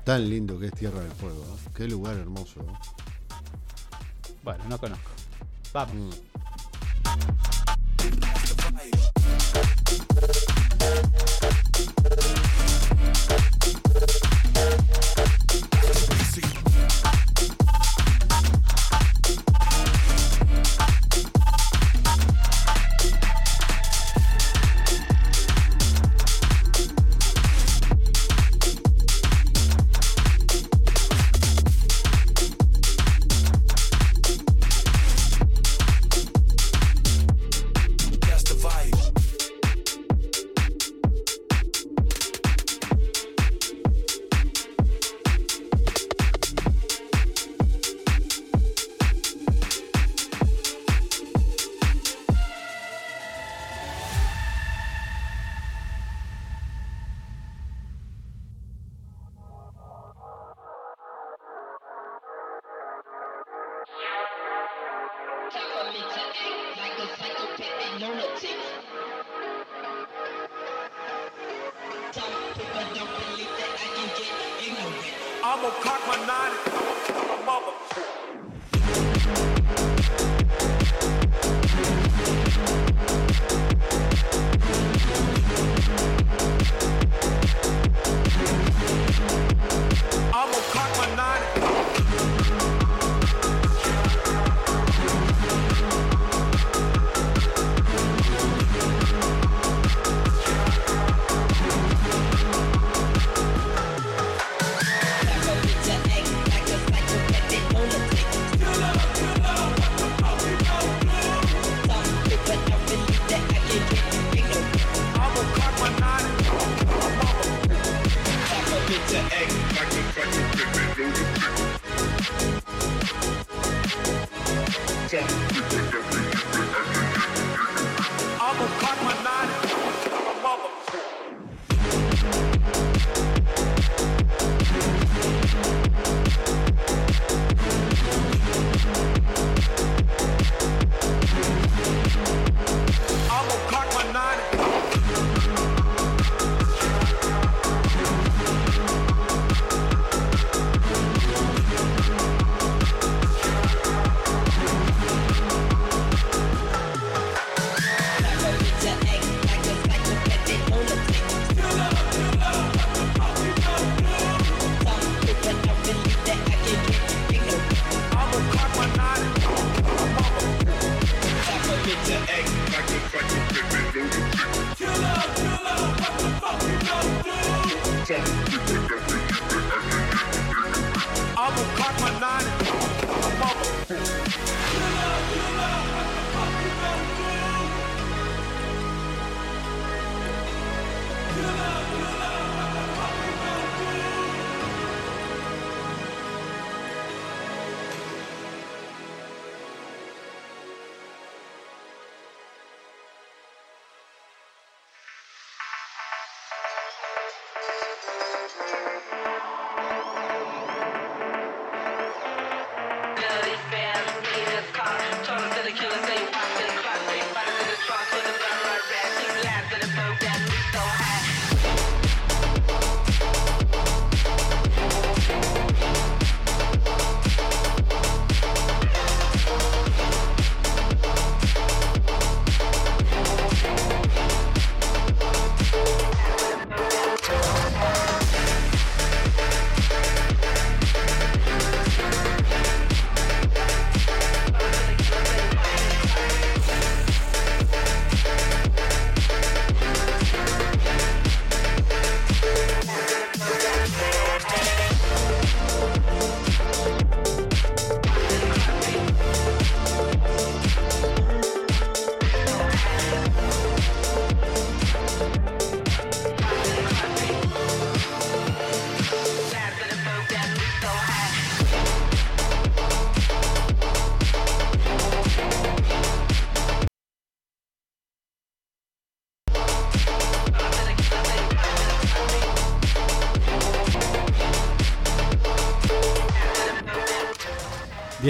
Speaker 3: Tan lindo que es Tierra del Fuego. Qué lugar hermoso. ¿no?
Speaker 2: Bueno, no conozco. Vamos.
Speaker 3: Mm.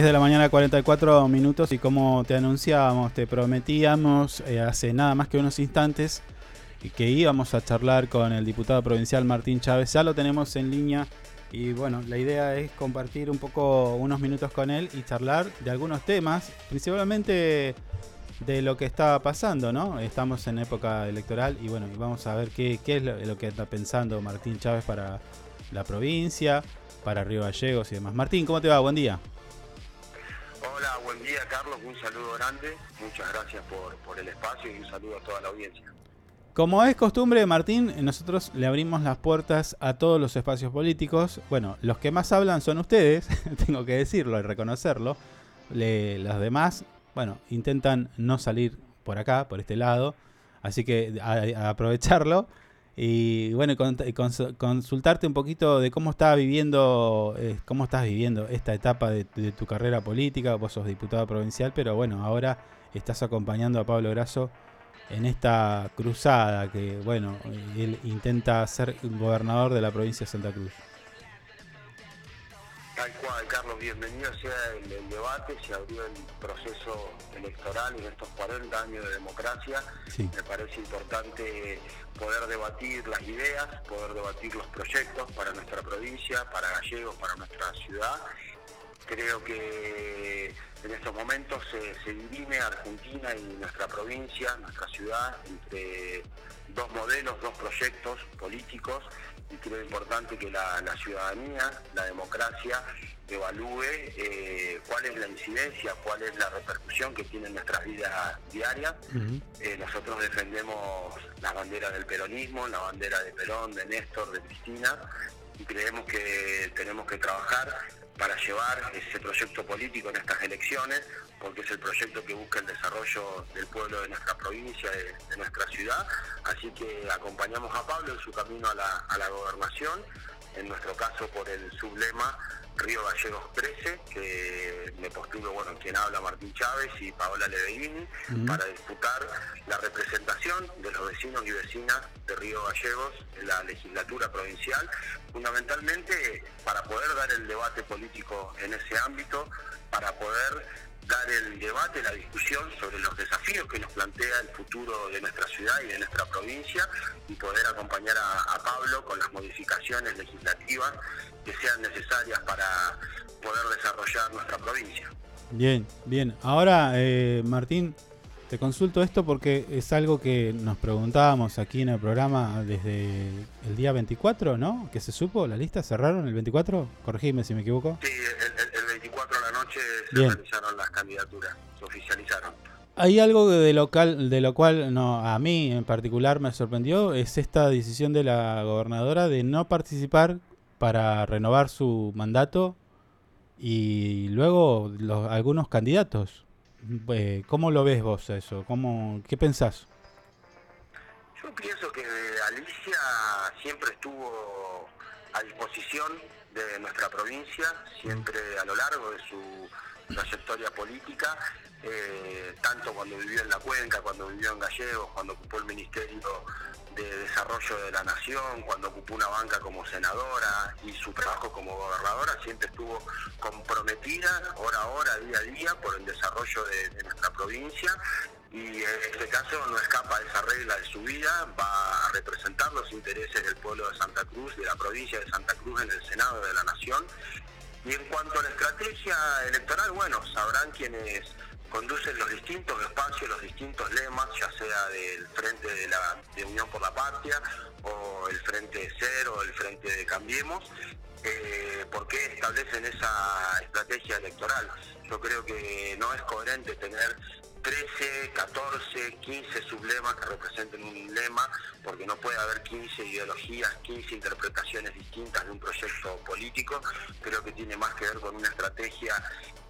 Speaker 2: ...10 de la mañana 44 minutos y como te anunciábamos, te prometíamos eh, hace nada más que unos instantes que íbamos a charlar con el diputado provincial Martín Chávez. Ya lo tenemos en línea y bueno, la idea es compartir un poco unos minutos con él y charlar de algunos temas, principalmente de lo que está pasando, ¿no? Estamos en época electoral y bueno, vamos a ver qué, qué es lo, lo que está pensando Martín Chávez para la provincia, para Río Gallegos y demás. Martín, ¿cómo te va? Buen día.
Speaker 10: Buen día Carlos, un saludo grande, muchas gracias por, el espacio y un saludo a toda la audiencia.
Speaker 2: Como es costumbre, Martín, nosotros le abrimos las puertas a todos los espacios políticos. Bueno, los que más hablan son ustedes, tengo que decirlo y reconocerlo. Le- los demás, bueno, intentan no salir por acá, por este lado. Así que aprovecharlo. Y bueno, consultarte un poquito de cómo está viviendo, eh, cómo estás viviendo esta etapa de, de tu carrera política. Vos sos diputado provincial, pero bueno, ahora estás acompañando a Pablo Grasso en esta cruzada que, bueno, él intenta ser gobernador de la provincia de Santa Cruz.
Speaker 10: Tal cual, Carlos, bienvenido sea el, el debate, se abrió el proceso electoral en estos 40 años de democracia.
Speaker 2: Sí.
Speaker 10: Me parece importante poder debatir las ideas, poder debatir los proyectos para nuestra provincia, para Gallegos, para nuestra ciudad. Creo que en estos momentos se, se dirime Argentina y nuestra provincia, nuestra ciudad, entre dos modelos, dos proyectos políticos y creo importante que la, la ciudadanía, la democracia, evalúe eh, cuál es la incidencia, cuál es la repercusión que tiene en nuestras vidas diarias. Eh, nosotros defendemos las banderas del peronismo, la bandera de Perón, de Néstor, de Cristina, y creemos que tenemos que trabajar para llevar ese proyecto político en estas elecciones, porque es el proyecto que busca el desarrollo del pueblo de nuestra provincia, de, nuestra ciudad. Así que acompañamos a Pablo en su camino a la gobernación, en nuestro caso por el sublema Río Gallegos 13, que me postulo, bueno, quien habla Martín Chávez y Paola Leveini, para disputar la representación de los vecinos y vecinas de Río Gallegos en la legislatura provincial, fundamentalmente para poder dar el debate político en ese ámbito, para poder dar el debate, la discusión sobre los desafíos que nos plantea el futuro de nuestra ciudad y de nuestra provincia y poder acompañar a, Pablo con las modificaciones legislativas que sean necesarias para poder desarrollar nuestra provincia.
Speaker 2: Bien, bien. Ahora, eh, Martín, te consulto esto porque es algo que nos preguntábamos aquí en el programa desde el día 24, ¿no? Que se supo, la lista cerraron el 24. Corregime si me equivoco.
Speaker 10: Sí, el, el- el 24 de la noche se
Speaker 2: Bien.
Speaker 10: realizaron las candidaturas, se oficializaron.
Speaker 2: Hay algo de local, de lo cual no, a mí en particular me sorprendió, es esta decisión de la gobernadora de no participar para renovar su mandato y luego los, algunos candidatos. Eh, ¿Cómo lo ves vos eso? ¿Cómo, ¿Qué pensás?
Speaker 10: Yo pienso que Alicia siempre estuvo a disposición de nuestra provincia, siempre a lo largo de su trayectoria política, eh, tanto cuando vivió en la cuenca, cuando vivió en Gallegos, cuando ocupó el Ministerio de Desarrollo de la Nación, cuando ocupó una banca como senadora y su trabajo como gobernadora, siempre estuvo comprometida hora a hora, día a día, por el desarrollo de, nuestra provincia y en este caso no escapa esa regla de su vida, va a representar los intereses del pueblo de Santa Cruz, de la provincia de Santa Cruz en el Senado de la Nación. Y en cuanto a la estrategia electoral, bueno, sabrán quienes conducen los distintos espacios, los distintos lemas, ya sea del Frente de, la, Unión por la Patria o el Frente de Cero el Frente de Cambiemos, eh, por qué establecen esa estrategia electoral. Yo creo que no es coherente tener 13, 14, 15 sublemas que representen un lema, porque no puede haber 15 ideologías, 15 interpretaciones distintas de un proyecto político. Creo que tiene más que ver con una estrategia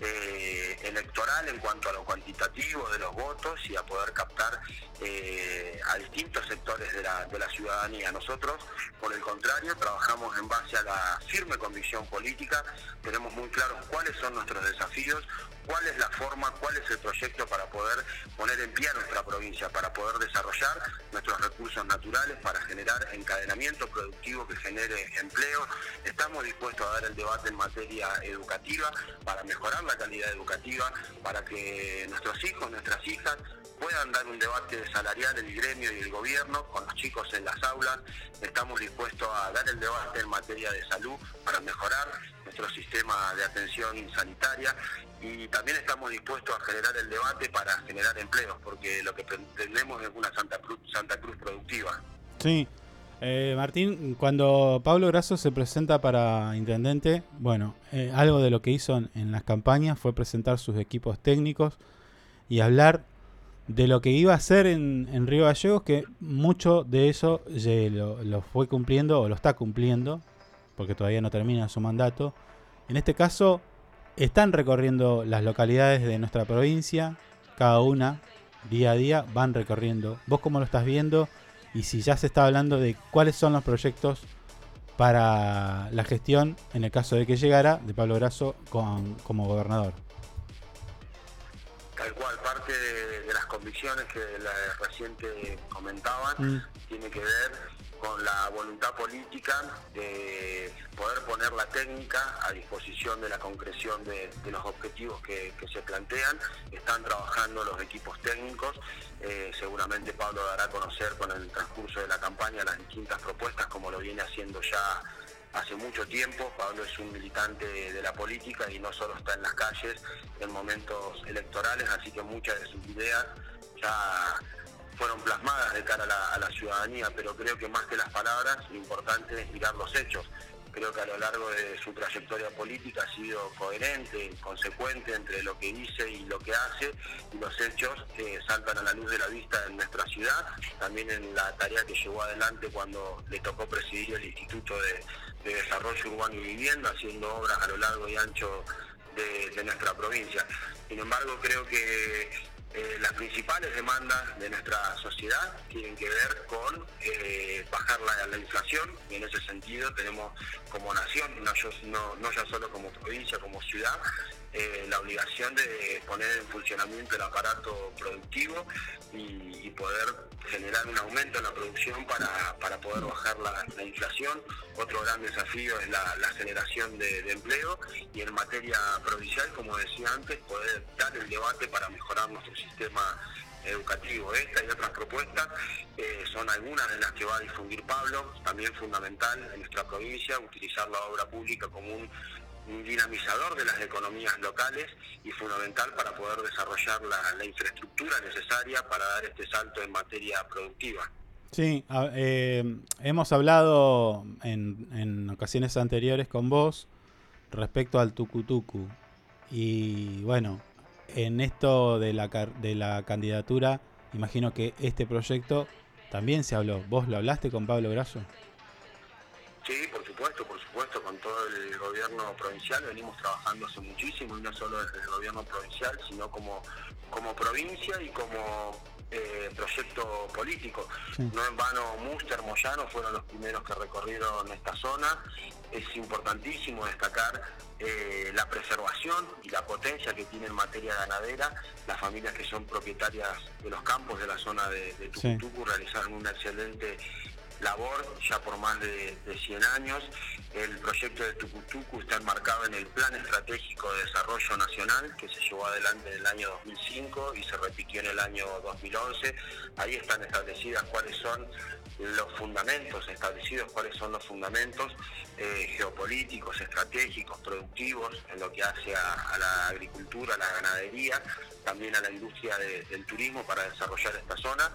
Speaker 10: eh, electoral en cuanto a lo cuantitativo de los votos y a poder captar eh, a distintos sectores de la, de la ciudadanía. Nosotros, por el contrario, trabajamos en base a la firme convicción política, tenemos muy claros cuáles son nuestros desafíos, cuál es la forma, cuál es el proyecto para poder poner en pie a nuestra provincia, para poder desarrollar nuestros recursos naturales, para generar encadenamiento productivo que genere empleo. Estamos dispuestos a dar el debate en materia educativa para mejorar la calidad educativa, para que nuestros hijos, nuestras hijas puedan dar un debate salarial el gremio y el gobierno con los chicos en las aulas. Estamos dispuestos a dar el debate en materia de salud para mejorar nuestro sistema de atención sanitaria y también estamos dispuestos a generar el debate para generar empleos, porque lo que pretendemos es una Santa Cruz, Santa Cruz productiva.
Speaker 2: Sí. Eh, Martín, cuando Pablo Grasso se presenta para intendente, bueno, eh, algo de lo que hizo en, las campañas fue presentar sus equipos técnicos y hablar de lo que iba a hacer en, en Río Gallegos, que mucho de eso ye- lo, lo fue cumpliendo o lo está cumpliendo, porque todavía no termina su mandato. En este caso, están recorriendo las localidades de nuestra provincia, cada una, día a día, van recorriendo. ¿Vos cómo lo estás viendo? Y si ya se está hablando de cuáles son los proyectos para la gestión, en el caso de que llegara, de Pablo Grasso con- como gobernador.
Speaker 10: Tal cual, parte de, de las convicciones que la reciente comentaban
Speaker 2: Mm.
Speaker 10: tiene que ver con la voluntad política de poder poner la técnica a disposición de la concreción de, los objetivos que, que se plantean. Están trabajando los equipos técnicos. Eh, seguramente Pablo dará a conocer con el transcurso de la campaña las distintas propuestas, como lo viene haciendo ya hace mucho tiempo. Pablo es un militante de la política y no solo está en las calles en momentos electorales, así que muchas de sus ideas ya fueron plasmadas de cara a la, a la ciudadanía, pero creo que más que las palabras, lo importante es mirar los hechos. Creo que a lo largo de su trayectoria política ha sido coherente, consecuente entre lo que dice y lo que hace, y los hechos que saltan a la luz de la vista en nuestra ciudad, también en la tarea que llevó adelante cuando le tocó presidir el Instituto de, de Desarrollo Urbano y Vivienda, haciendo obras a lo largo y ancho de nuestra provincia. Sin embargo, creo que eh, las principales demandas de nuestra sociedad tienen que ver con eh, bajar la, la inflación y en ese sentido tenemos como nación, no, no- no ya solo como provincia, como ciudad, eh, la obligación de poner en funcionamiento el aparato productivo y, poder generar un aumento en la producción para, para poder bajar la, la inflación. Otro gran desafío es la, la generación de, de empleo y en materia provincial, como decía antes, poder dar el debate para mejorar nuestro sistema educativo. Esta y otras propuestas eh, son algunas de las que va a difundir Pablo, también fundamental en nuestra provincia, utilizar la obra pública como un, un dinamizador de las economías locales y fundamental para poder desarrollar la, infraestructura necesaria para dar este salto en materia productiva.
Speaker 2: Sí, eh, hemos hablado en, ocasiones anteriores con vos respecto al tucutucu. Y bueno, en esto de la, de la candidatura, imagino que este proyecto también se habló. ¿Vos lo hablaste con Pablo Grasso?
Speaker 10: Sí, por supuesto, por supuesto, con todo el gobierno provincial venimos trabajando hace muchísimo y no solo desde el gobierno provincial, sino como, como provincia y como eh, proyecto político. No en vano Muster, Moyano fueron los primeros que recorrieron esta zona. Es importantísimo destacar eh, la preservación y la potencia que tiene en materia ganadera las familias que son propietarias de los campos de la zona de, de
Speaker 2: Sí.
Speaker 10: Tucutucu realizaron una excelente labor ya por más de, de 100 años. El proyecto de Tucutucu está enmarcado en el Plan Estratégico de Desarrollo Nacional que se llevó adelante en el año 2005 y se repitió en el año 2011. Ahí están establecidas cuáles son los fundamentos, establecidos cuáles son los fundamentos eh, geopolíticos, estratégicos, productivos, en lo que hace a, la agricultura, a la ganadería, también a la industria de- del turismo para desarrollar esta zona.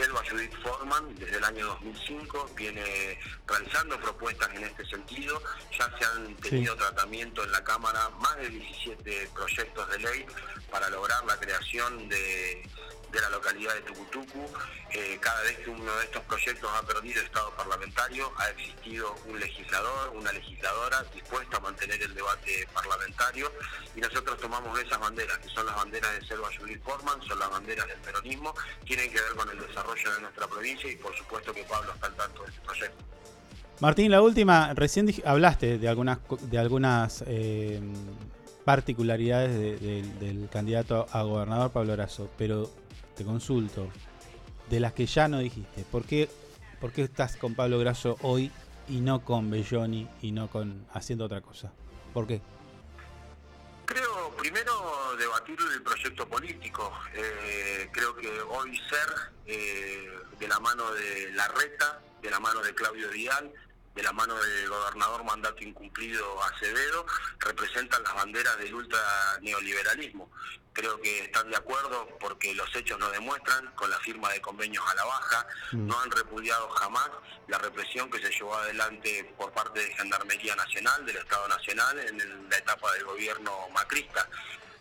Speaker 10: Telva Judith Forman, desde el año 2005, viene realizando propuestas en este sentido. Ya se han tenido tratamiento en la Cámara más de 17 proyectos de ley para lograr la creación de, de la localidad de Tucutucu. Eh, cada vez que uno de estos proyectos ha perdido estado parlamentario, ha existido un legislador, una legisladora dispuesta a mantener el debate parlamentario y nosotros tomamos esas banderas, que son las banderas de Selva Judith Forman, son las banderas del peronismo, tienen que ver con el desarrollo de nuestra provincia y por supuesto que Pablo está al tanto de este proyecto.
Speaker 2: Martín, la última, recién hablaste de algunas, de algunas eh, particularidades de- del- candidato a gobernador Pablo Grasso, pero consulto, de las que ya no dijiste, ¿por qué, por qué estás con Pablo Grasso hoy y no con Belloni y no con haciendo otra cosa? ¿Por qué?
Speaker 10: Creo, primero, debatir el proyecto político. Eh, creo que hoy ser eh, de la mano de Larreta, de la mano de Claudio Dial, de la mano del gobernador mandato incumplido Acevedo, representan las banderas del ultra neoliberalismo. Creo que están de acuerdo porque los hechos lo demuestran con la firma de convenios a la baja, no han repudiado jamás la represión que se llevó adelante por parte de Gendarmería Nacional, del Estado Nacional, en la etapa del gobierno macrista.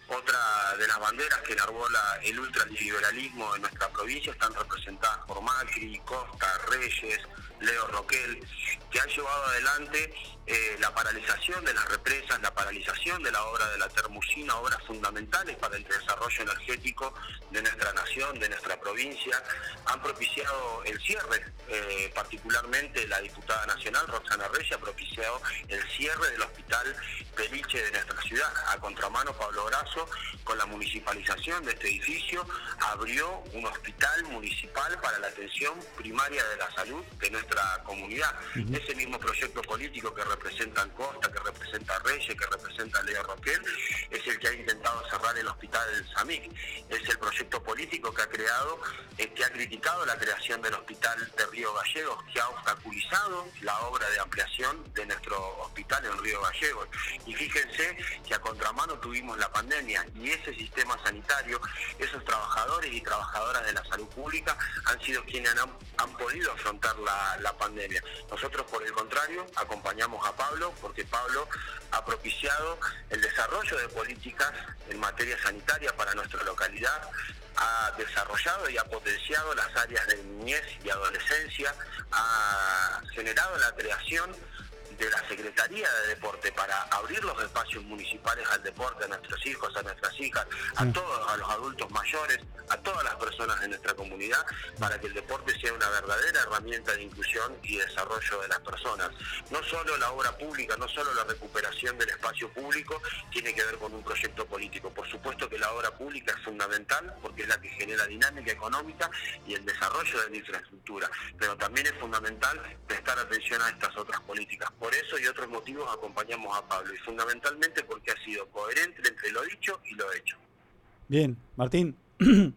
Speaker 10: Otra de las banderas que enarbola el ultraliberalismo en nuestra provincia están representadas por Macri, Costa, Reyes, Leo Roquel, que han llevado adelante eh, la paralización de las represas, la paralización de la obra de la termusina, obras fundamentales para el desarrollo energético de nuestra nación, de nuestra provincia. Han propiciado el cierre, eh, particularmente la diputada nacional, Roxana Reyes, ha propiciado el cierre del hospital Peliche de nuestra ciudad. A contramano, Pablo Grasso, con la municipalización de este edificio, abrió un hospital municipal para la atención primaria de la salud de nuestra comunidad. Ese mismo proyecto político que representan Costa, que representa Reyes, que representa Leo Roquel, es el que ha intentado cerrar el hospital del SAMIC. Es el proyecto político que ha creado, eh, que ha criticado la creación del hospital de Río Gallegos, que ha obstaculizado la obra de ampliación de nuestro hospital en Río Gallegos. Y fíjense que a contramano tuvimos la pandemia y ese sistema sanitario, esos trabajadores y trabajadoras de la salud pública han sido quienes han, han podido afrontar la, la pandemia. Nosotros, por el contrario, acompañamos a Pablo porque Pablo ha propiciado el desarrollo de políticas en materia sanitaria para nuestra localidad, ha desarrollado y ha potenciado las áreas de niñez y adolescencia, ha generado la creación de la Secretaría de Deporte para abrir los espacios municipales al deporte a nuestros hijos, a nuestras hijas, a todos, a los adultos mayores, a todas las personas de nuestra comunidad, para que el deporte sea una verdadera herramienta de inclusión y desarrollo de las personas. No solo la obra pública, no solo la recuperación del espacio público tiene que ver con un proyecto político. Por supuesto que la obra pública es fundamental porque es la que genera dinámica económica y el desarrollo de la infraestructura, pero también es fundamental prestar atención a estas otras políticas. Por eso y otros motivos acompañamos a Pablo y fundamentalmente porque ha sido coherente entre lo dicho y lo hecho.
Speaker 2: Bien, Martín,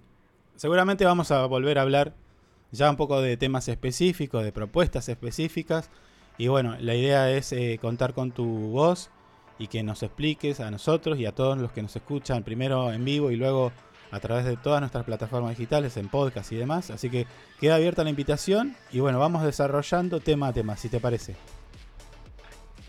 Speaker 2: seguramente vamos a volver a hablar ya un poco de temas específicos, de propuestas específicas. Y bueno, la idea es eh, contar con tu voz y que nos expliques a nosotros y a todos los que nos escuchan, primero en vivo y luego a través de todas nuestras plataformas digitales, en podcast y demás. Así que queda abierta la invitación y bueno, vamos desarrollando tema a tema, si te parece.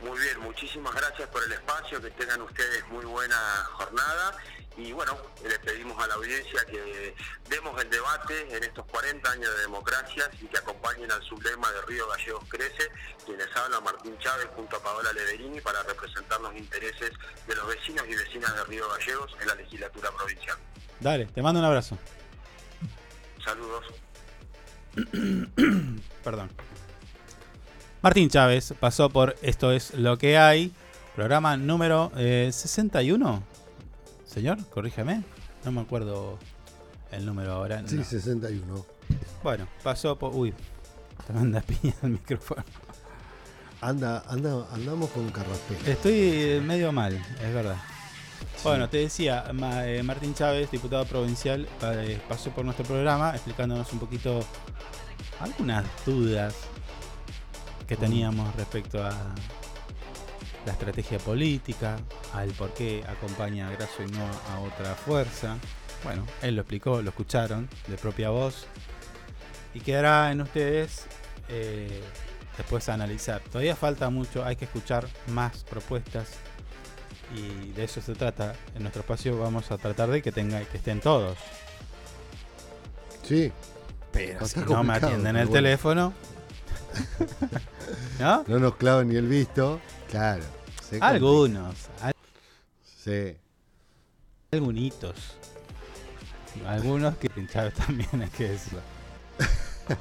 Speaker 10: Muy bien, muchísimas gracias por el espacio, que tengan ustedes muy buena jornada Y bueno, le pedimos a la audiencia que demos el debate en estos 40 años de democracia y que acompañen al sublema de Río Gallegos Crece, quienes habla Martín Chávez junto a Paola Leverini para representar los intereses de los vecinos y vecinas de Río Gallegos en la legislatura provincial.
Speaker 2: Dale, te mando un abrazo.
Speaker 10: Saludos.
Speaker 2: Perdón. Martín Chávez pasó por Esto es lo que hay, programa número eh, 61. Señor, corríjame. No me acuerdo el número ahora.
Speaker 3: Sí,
Speaker 2: no.
Speaker 3: 61.
Speaker 2: Bueno, pasó por. Uy, te manda piña el micrófono.
Speaker 3: Anda, anda, andamos con carraspera.
Speaker 2: Estoy medio mal, es verdad. Bueno, te decía, Ma- eh, Martín Chávez, diputado provincial, eh, pasó por nuestro programa explicándonos un poquito algunas dudas que teníamos respecto a la estrategia política, al por qué acompaña a Grasso y no a otra fuerza. Bueno, él lo explicó, lo escucharon de propia voz y quedará en ustedes eh, después analizar. Todavía falta mucho, hay que escuchar más propuestas y de eso se trata. En nuestro espacio vamos a tratar de que tenga que estén todos.
Speaker 3: Sí.
Speaker 2: Pero si no me atienden el
Speaker 3: bueno.
Speaker 2: teléfono. ¿No?
Speaker 3: No nos clavan ni el visto. Claro. se complica.
Speaker 2: Algunos. al-
Speaker 3: Sí.
Speaker 2: Algunitos. Algunos que pincharon también, hay que decirlo.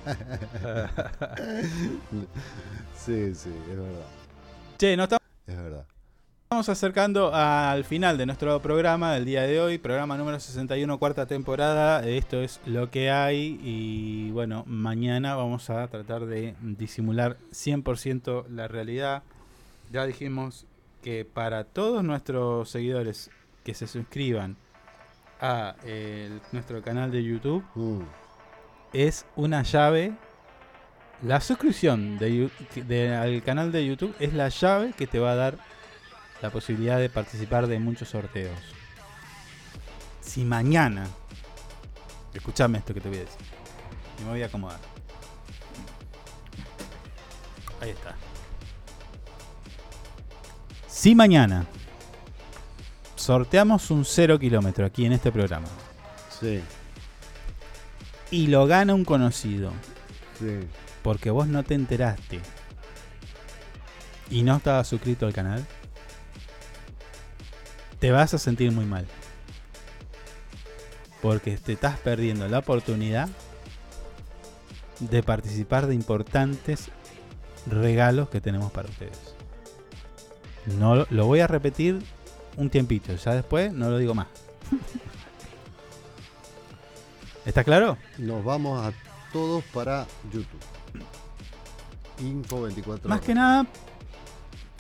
Speaker 3: sí, sí, es verdad.
Speaker 2: Che, no estamos.
Speaker 3: Es verdad.
Speaker 2: Estamos acercando al final de nuestro programa del día de hoy, programa número 61, cuarta temporada. Esto es lo que hay y bueno, mañana vamos a tratar de disimular 100% la realidad. Ya dijimos que para todos nuestros seguidores que se suscriban a el- nuestro canal de YouTube es una llave. La suscripción de- al canal de YouTube es la llave que te va a dar la posibilidad de participar de muchos sorteos. Si mañana, escúchame esto que te voy a decir, y me voy a acomodar. Ahí está. Si mañana sorteamos un 0 kilómetro aquí en este programa
Speaker 3: Sí,
Speaker 2: y lo gana un conocido
Speaker 3: sí.
Speaker 2: porque vos no te enteraste y no estabas suscrito al canal, te vas a sentir muy mal. Porque te estás perdiendo la oportunidad de participar de importantes regalos que tenemos para ustedes. No lo- voy a repetir un tiempito, ya después no lo digo más. ¿Está claro?
Speaker 3: Nos vamos a todos para YouTube. Info 24
Speaker 2: Más
Speaker 3: horas.
Speaker 2: que nada,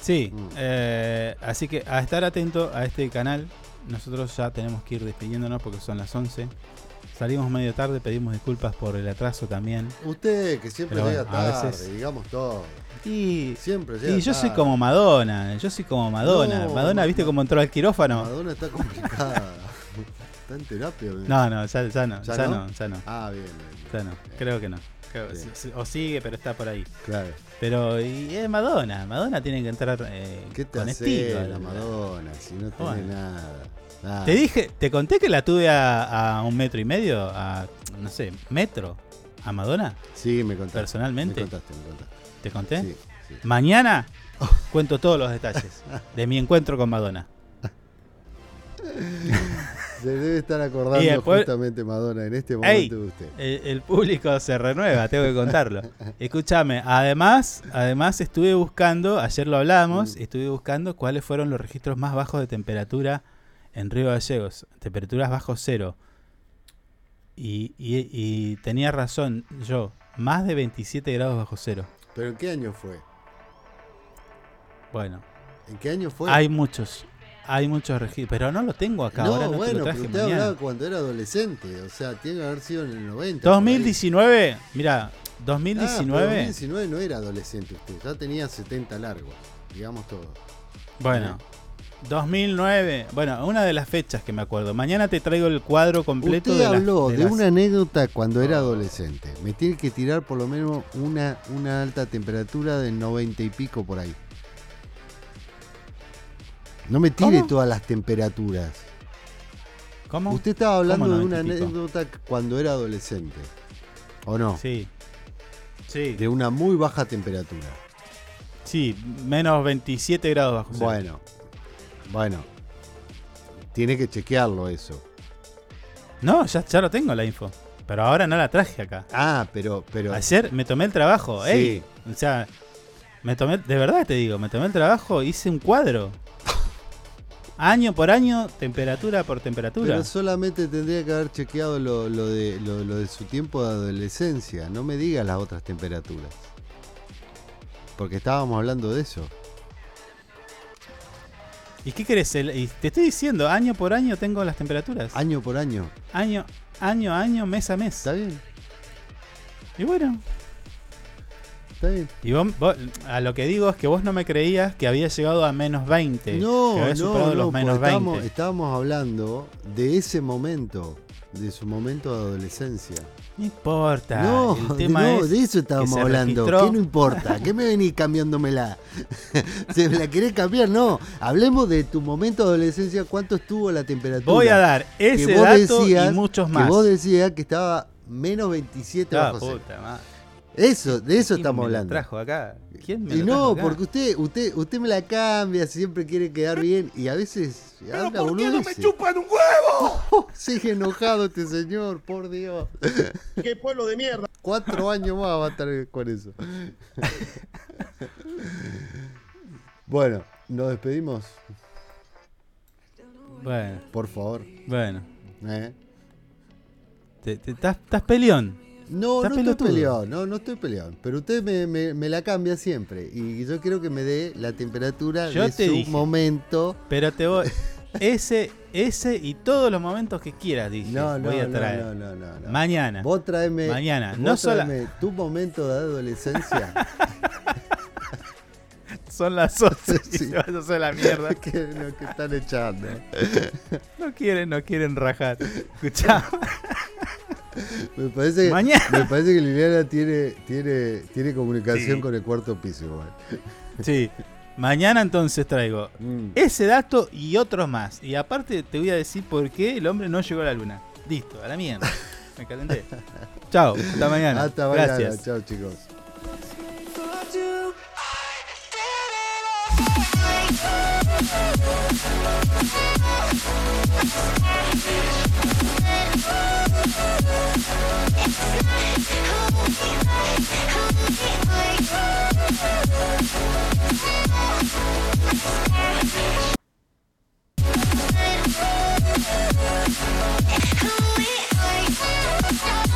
Speaker 2: sí. eh, así que a estar atento a este canal. Nosotros ya tenemos que ir despidiéndonos porque son las 11. Salimos medio tarde, pedimos disculpas por el atraso también.
Speaker 3: Usted, que siempre
Speaker 2: Pero
Speaker 3: llega
Speaker 2: bueno,
Speaker 3: tarde,
Speaker 2: veces-
Speaker 3: digamos todo.
Speaker 2: Y,
Speaker 3: Siempre llega
Speaker 2: y yo soy como Madonna, yo soy como Madonna.
Speaker 3: No,
Speaker 2: Madonna,
Speaker 3: Ma-
Speaker 2: ¿viste cómo entró al quirófano?
Speaker 3: Madonna está complicada. está en terapia. ¿o
Speaker 2: No, no, ya, ya no,
Speaker 3: ¿Ya
Speaker 2: ya
Speaker 3: no?
Speaker 2: no, ya no.
Speaker 3: Ah, bien, bien.
Speaker 2: Ya no, creo que no. O sigue, pero está por ahí.
Speaker 3: Claro.
Speaker 2: Pero y es Madonna, Madonna tiene que entrar eh,
Speaker 3: ¿Qué te
Speaker 2: con estilo.
Speaker 3: la Madonna si no tiene
Speaker 2: Bueno.
Speaker 3: nada? Nada.
Speaker 2: Te dije, te conté que la tuve a, a un metro y medio, a no sé, metro, a Madonna.
Speaker 3: Sí, me contaste.
Speaker 2: Personalmente.
Speaker 3: Me contaste, me contaste.
Speaker 2: ¿Te conté?
Speaker 3: Sí, sí.
Speaker 2: Mañana cuento todos los detalles de mi encuentro con Madonna.
Speaker 3: Se debe estar acordando
Speaker 2: después-
Speaker 3: justamente Madonna en este
Speaker 2: Ey,
Speaker 3: momento de usted.
Speaker 2: el, el público se renueva, tengo que contarlo. Escúchame, además, además estuve buscando, ayer lo hablamos, estuve buscando cuáles fueron los registros más bajos de temperatura en Río Gallegos, temperaturas bajo cero. Y, y- y tenía razón yo, más de 27 grados bajo cero.
Speaker 3: ¿Pero en qué año fue?
Speaker 2: Bueno,
Speaker 3: ¿En qué año fue?
Speaker 2: hay muchos, hay muchos registros, pero no lo tengo acá,
Speaker 3: no,
Speaker 2: ahora no te
Speaker 3: bueno,
Speaker 2: lo
Speaker 3: pero
Speaker 2: traje
Speaker 3: usted
Speaker 2: mañana.
Speaker 3: hablaba cuando era adolescente. O sea, tiene que haber sido en el 90. por ahí.
Speaker 2: 2019, mira,
Speaker 3: Ah,
Speaker 2: 2019.
Speaker 3: pero 2019 no era adolescente usted, ya tenía 70 largos, digamos todo.
Speaker 2: Bueno, 2009. Bueno, una de las fechas que me acuerdo. Mañana te traigo el cuadro completo
Speaker 3: Usted
Speaker 2: de las-
Speaker 3: habló
Speaker 2: de
Speaker 3: de,
Speaker 2: las-
Speaker 3: una anécdota cuando era adolescente. Me tiene que tirar por lo menos una, una alta temperatura de 90 y pico por ahí. No me tire
Speaker 2: ¿Cómo?
Speaker 3: todas las temperaturas.
Speaker 2: ¿Cómo?
Speaker 3: Usted estaba hablando
Speaker 2: ¿Cómo
Speaker 3: de una
Speaker 2: 90 y pico?
Speaker 3: anécdota cuando era adolescente. ¿O no?
Speaker 2: Sí. Sí.
Speaker 3: De una muy baja temperatura.
Speaker 2: Sí, menos 27 grados bajo cero.
Speaker 3: Bueno. Bueno. Tiene que chequearlo eso.
Speaker 2: No, ya, ya lo tengo la info. Pero ahora no la traje acá.
Speaker 3: Ah, pero. pero
Speaker 2: Ayer me tomé el trabajo,
Speaker 3: Sí.
Speaker 2: ey. O sea, me tomé, de verdad te digo, me tomé el trabajo, hice un cuadro. Año por año, temperatura por temperatura.
Speaker 3: Pero solamente tendría que haber chequeado lo, lo de, lo, lo de su tiempo de adolescencia. No me diga las otras temperaturas. Porque estábamos hablando de eso.
Speaker 2: ¿Y qué y te estoy diciendo, año por año tengo las temperaturas.
Speaker 3: Año por año.
Speaker 2: Año, año año, mes a mes.
Speaker 3: Está bien.
Speaker 2: Y bueno. Y vos, vos- a lo que digo es que vos no me creías que había llegado a menos 20.
Speaker 3: No,
Speaker 2: que había
Speaker 3: no,
Speaker 2: superado
Speaker 3: no,
Speaker 2: los
Speaker 3: porque
Speaker 2: menos 20.
Speaker 3: estábamos, estábamos hablando de ese momento, de su momento de adolescencia.
Speaker 2: No importa.
Speaker 3: No,
Speaker 2: el tema
Speaker 3: no,
Speaker 2: es
Speaker 3: de eso
Speaker 2: que
Speaker 3: estábamos hablando.
Speaker 2: registró-
Speaker 3: ¿Qué no importa? ¿Qué me venís cambiándomela? ¿Se la querés cambiar? No. Hablemos de tu momento de adolescencia. ¿Cuánto estuvo la temperatura?
Speaker 2: Voy a dar
Speaker 3: Que
Speaker 2: ese dato y muchos
Speaker 3: Que
Speaker 2: más.
Speaker 3: vos decías que estaba menos 27
Speaker 2: Ah,
Speaker 3: bajo cero.
Speaker 2: puta madre.
Speaker 3: Eso, de eso
Speaker 2: ¿Quién
Speaker 3: estamos
Speaker 2: me
Speaker 3: hablando.
Speaker 2: trajo acá? ¿Quién me
Speaker 3: Y
Speaker 2: lo trajo
Speaker 3: no,
Speaker 2: acá?
Speaker 3: porque usted, usted, usted me la cambia, siempre quiere quedar bien y a veces habla
Speaker 8: ¿por qué no me chupan un huevo?
Speaker 3: Sigue enojado este señor, por Dios.
Speaker 8: ¡Qué pueblo de mierda!
Speaker 3: Cuatro años más va a estar con eso. bueno, nos despedimos.
Speaker 2: Bueno,
Speaker 3: Por favor.
Speaker 2: bueno.
Speaker 3: ¿Eh?
Speaker 2: Te- te- ¿Estás estás peleón?
Speaker 3: No,
Speaker 2: ¿Estás
Speaker 3: no estoy peleado, no, no estoy peleado. Pero usted me, me- me la cambia siempre. Y yo quiero que me dé la temperatura
Speaker 2: Yo
Speaker 3: de
Speaker 2: te
Speaker 3: su
Speaker 2: dije.
Speaker 3: momento.
Speaker 2: Pero te voy. Ese, ese y todos los momentos que quieras, dije.
Speaker 3: No, no,
Speaker 2: voy a traer.
Speaker 3: no, no, no, no.
Speaker 2: Mañana.
Speaker 3: Vos traeme.
Speaker 2: Mañana.
Speaker 3: vos
Speaker 2: No sola-
Speaker 3: traeme tu momento de adolescencia.
Speaker 2: Son las 11 y
Speaker 3: Sí.
Speaker 2: a hacer la mierda.
Speaker 3: que, no, que están echando.
Speaker 2: No quieren, no quieren rajar. Escuchá.
Speaker 3: Me parece,
Speaker 2: Mañana.
Speaker 3: me parece que Liliana tiene, tiene, tiene comunicación
Speaker 2: Sí.
Speaker 3: con el cuarto piso igual.
Speaker 2: Sí. Mañana entonces traigo
Speaker 3: Mm.
Speaker 2: ese dato y otros más. Y aparte te voy a decir por qué el hombre no llegó a la luna. Listo, a la mierda. Me calenté. Chao, hasta mañana.
Speaker 3: Hasta mañana.
Speaker 2: Gracias.
Speaker 3: Chao, chicos.
Speaker 1: Who we are. It's not